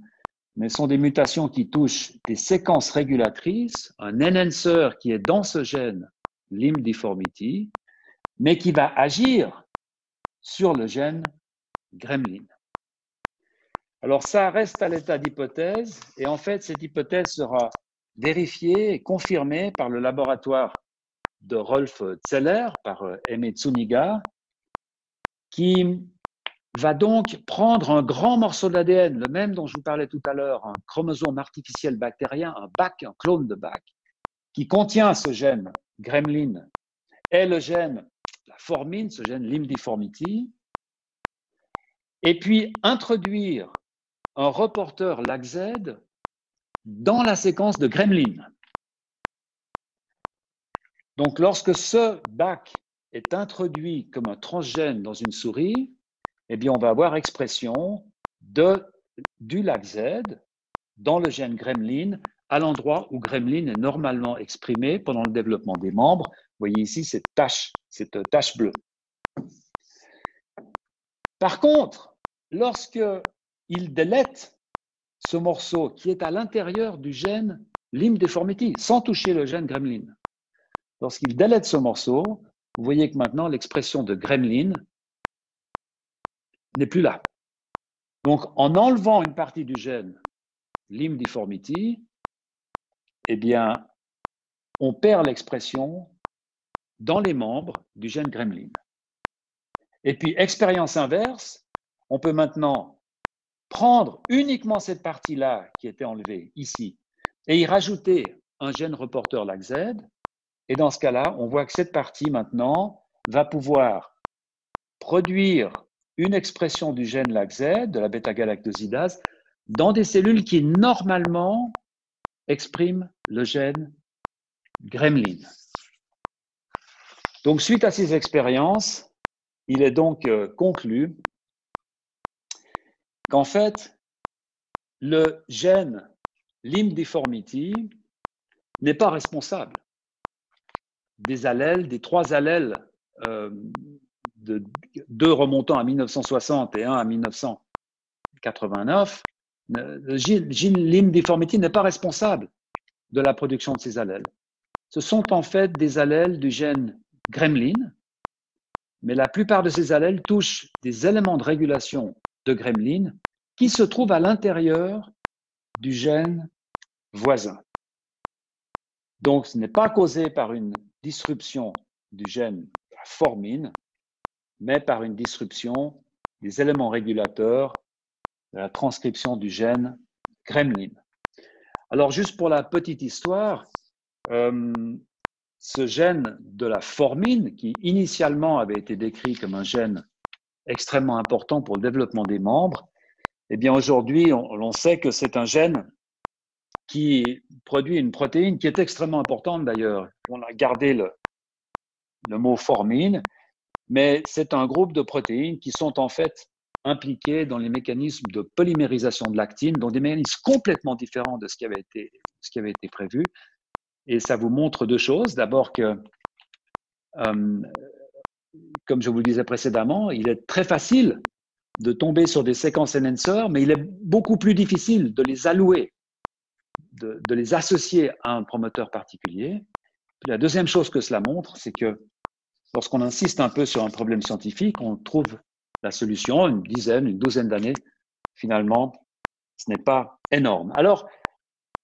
mais sont des mutations qui touchent des séquences régulatrices, un enhancer qui est dans ce gène limb deformity, mais qui va agir sur le gène gremlin. Alors ça reste à l'état d'hypothèse, et en fait cette hypothèse sera vérifiée et confirmée par le laboratoire de Rolf Zeller, par Eme Tsuniga, qui va donc prendre un grand morceau d'ADN, le même dont je vous parlais tout à l'heure, un chromosome artificiel bactérien, un BAC, un clone de BAC, qui contient ce gène gremlin. Et le gène, la formine, ce gène limb deformity, et puis introduire un reporter LACZ dans la séquence de gremlin. Donc, lorsque ce BAC est introduit comme un transgène dans une souris, eh bien, on va avoir expression de, du LAC-Z dans le gène gremlin à l'endroit où gremlin est normalement exprimé pendant le développement des membres. Vous voyez ici cette tache, cette tache bleue. Par contre, lorsque il délète ce morceau qui est à l'intérieur du gène limb deformity, sans toucher le gène gremlin, lorsqu'il délète ce morceau, vous voyez que maintenant l'expression de gremlin n'est plus là. Donc, en enlevant une partie du gène limb deformity, eh bien, on perd l'expression dans les membres du gène gremlin. Et puis, expérience inverse, on peut maintenant prendre uniquement cette partie-là qui était enlevée ici et y rajouter un gène reporter LAC-Z. Et dans ce cas-là, on voit que cette partie maintenant va pouvoir produire une expression du gène LAC-Z, de la bêta-galactosidase, dans des cellules qui normalement expriment le gène gremlin. Donc, suite à ces expériences, il est donc euh, conclu qu'en fait, le gène limb deformity n'est pas responsable des allèles, des trois allèles euh, de deux remontant à 1960 et un à 1989, le gene limb deformity n'est pas responsable de la production de ces allèles. Ce sont en fait des allèles du gène gremlin, mais la plupart de ces allèles touchent des éléments de régulation de gremlin qui se trouvent à l'intérieur du gène voisin. Donc, ce n'est pas causé par une disruption du gène formine, mais par une disruption des éléments régulateurs de la transcription du gène gremlin. Alors, juste pour la petite histoire, euh, ce gène de la formine, qui initialement avait été décrit comme un gène extrêmement important pour le développement des membres, Eh bien, aujourd'hui, on, sait que c'est un gène qui produit une protéine qui est extrêmement importante d'ailleurs. On a gardé le, mot formine, mais c'est un groupe de protéines qui sont en fait impliquées dans les mécanismes de polymérisation de l'actine, dans des mécanismes complètement différents de ce qui avait été, ce qui avait été prévu. Et ça vous montre deux choses. D'abord que, euh, comme je vous le disais précédemment, il est très facile de tomber sur des séquences enhancers, mais il est beaucoup plus difficile de les allouer, de, les associer à un promoteur particulier. La deuxième chose que cela montre, c'est que lorsqu'on insiste un peu sur un problème scientifique, on trouve la solution une dizaine, une douzaine d'années. Finalement, ce n'est pas énorme. Alors,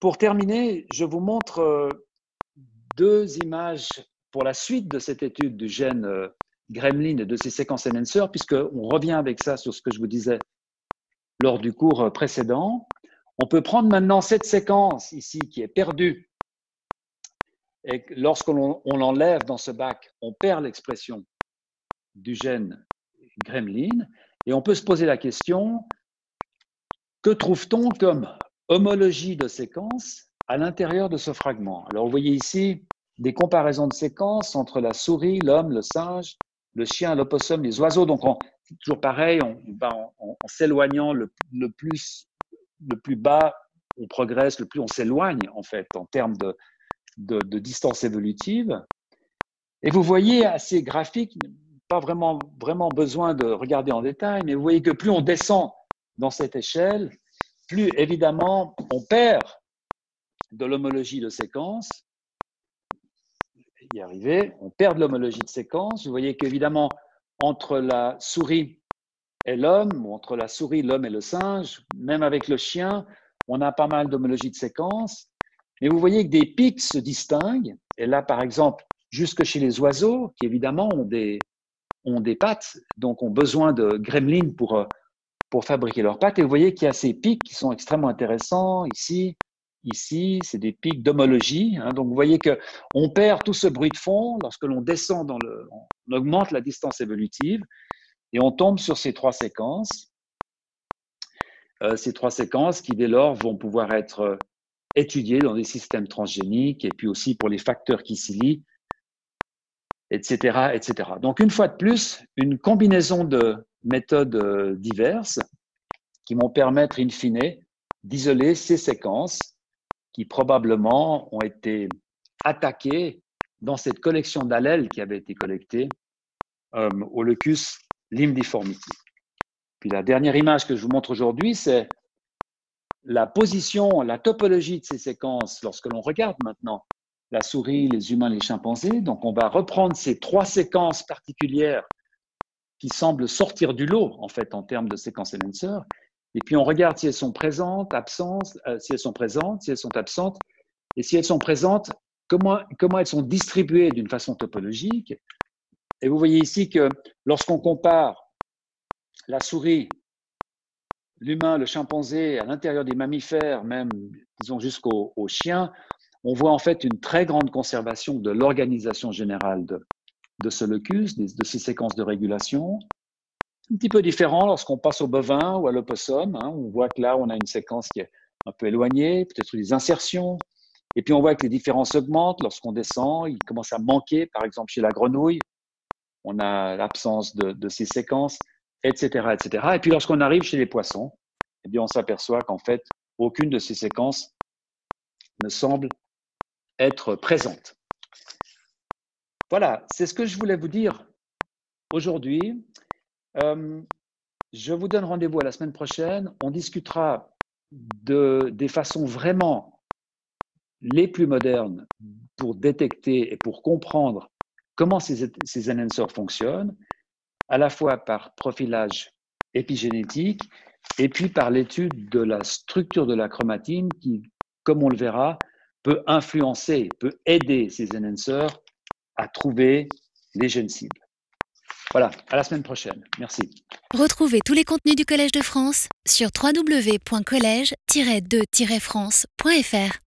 pour terminer, je vous montre euh, deux images pour la suite de cette étude du gène euh, gremlin et de ses séquences enhancers, puisqu'on revient avec ça sur ce que je vous disais lors du cours euh, précédent. On peut prendre maintenant cette séquence ici qui est perdue. Et lorsqu'on l'enlève dans ce bac, on perd l'expression du gène gremlin. Et on peut se poser la question, que trouve-t-on comme homologie de séquence à l'intérieur de ce fragment? Alors, vous voyez ici des comparaisons de séquences entre la souris, l'homme, le singe, le chien, l'opossum, les oiseaux. Donc, c'est toujours pareil, on, en, s'éloignant le, plus, le plus bas, on progresse, le plus on s'éloigne, en fait, en termes de, distance évolutive. Et vous voyez à ces graphiques, pas vraiment besoin de regarder en détail, mais vous voyez que plus on descend dans cette échelle, plus évidemment on perd de l'homologie de séquence y arriver, on perd l'homologie de séquence. Vous voyez qu'évidemment, entre la souris et l'homme, ou entre la souris, l'homme et le singe, même avec le chien, on a pas mal d'homologie de séquence. Mais vous voyez que des pics se distinguent. Et là, par exemple, jusque chez les oiseaux, qui évidemment ont des, ont des pattes, donc ont besoin de gremlins pour, pour fabriquer leurs pattes. Et vous voyez qu'il y a ces pics qui sont extrêmement intéressants ici, Ici, c'est des pics d'homologie. Hein. donc, vous voyez que on perd tout ce bruit de fond lorsque l'on descend dans le, on augmente la distance évolutive et on tombe sur ces trois séquences. Euh, ces trois séquences qui, dès lors, vont pouvoir être euh, étudiées dans des systèmes transgéniques et puis aussi pour les facteurs qui s'y lient, etc., etc. Donc, une fois de plus, une combinaison de méthodes euh, diverses qui vont permettre, in fine, d'isoler ces séquences qui probablement ont été attaqués dans cette collection d'allèles qui avait été collectée euh, au locus limbiformity. Puis la dernière image que je vous montre aujourd'hui, c'est la position, la topologie de ces séquences lorsque l'on regarde maintenant la souris, les humains, les chimpanzés. Donc on va reprendre ces trois séquences particulières qui semblent sortir du lot en fait en termes de séquences enhancer et puis on regarde si elles sont présentes, absentes, euh, si elles sont présentes, si elles sont absentes, et si elles sont présentes, comment, elles sont distribuées d'une façon topologique? Et vous voyez ici que lorsqu'on compare la souris, l'humain, le chimpanzé, à l'intérieur des mammifères, même, disons, jusqu'aux chiens, on voit en fait une très grande conservation de l'organisation générale de ce locus, de ces séquences de régulation un petit peu différent lorsqu'on passe au bovin ou à l'opossum. Hein. On voit que là, on a une séquence qui est un peu éloignée, peut-être des insertions. Et puis on voit que les différences augmentent lorsqu'on descend. Il commence à manquer, par exemple chez la grenouille, on a l'absence de, ces séquences, etc., etc. Et puis lorsqu'on arrive chez les poissons, eh bien on s'aperçoit qu'en fait, aucune de ces séquences ne semble être présente. Voilà, c'est ce que je voulais vous dire aujourd'hui. Euh, je vous donne rendez-vous à la semaine prochaine. On discutera de, des façons vraiment les plus modernes pour détecter et pour comprendre comment ces, ces fonctionnent, à la fois par profilage épigénétique et puis par l'étude de la structure de la chromatine qui, comme on le verra, peut influencer, peut aider ces enhancers à trouver les gènes cibles. Voilà, à la semaine prochaine. Merci. Retrouvez tous les contenus du Collège de France sur www.colège-2-france.fr.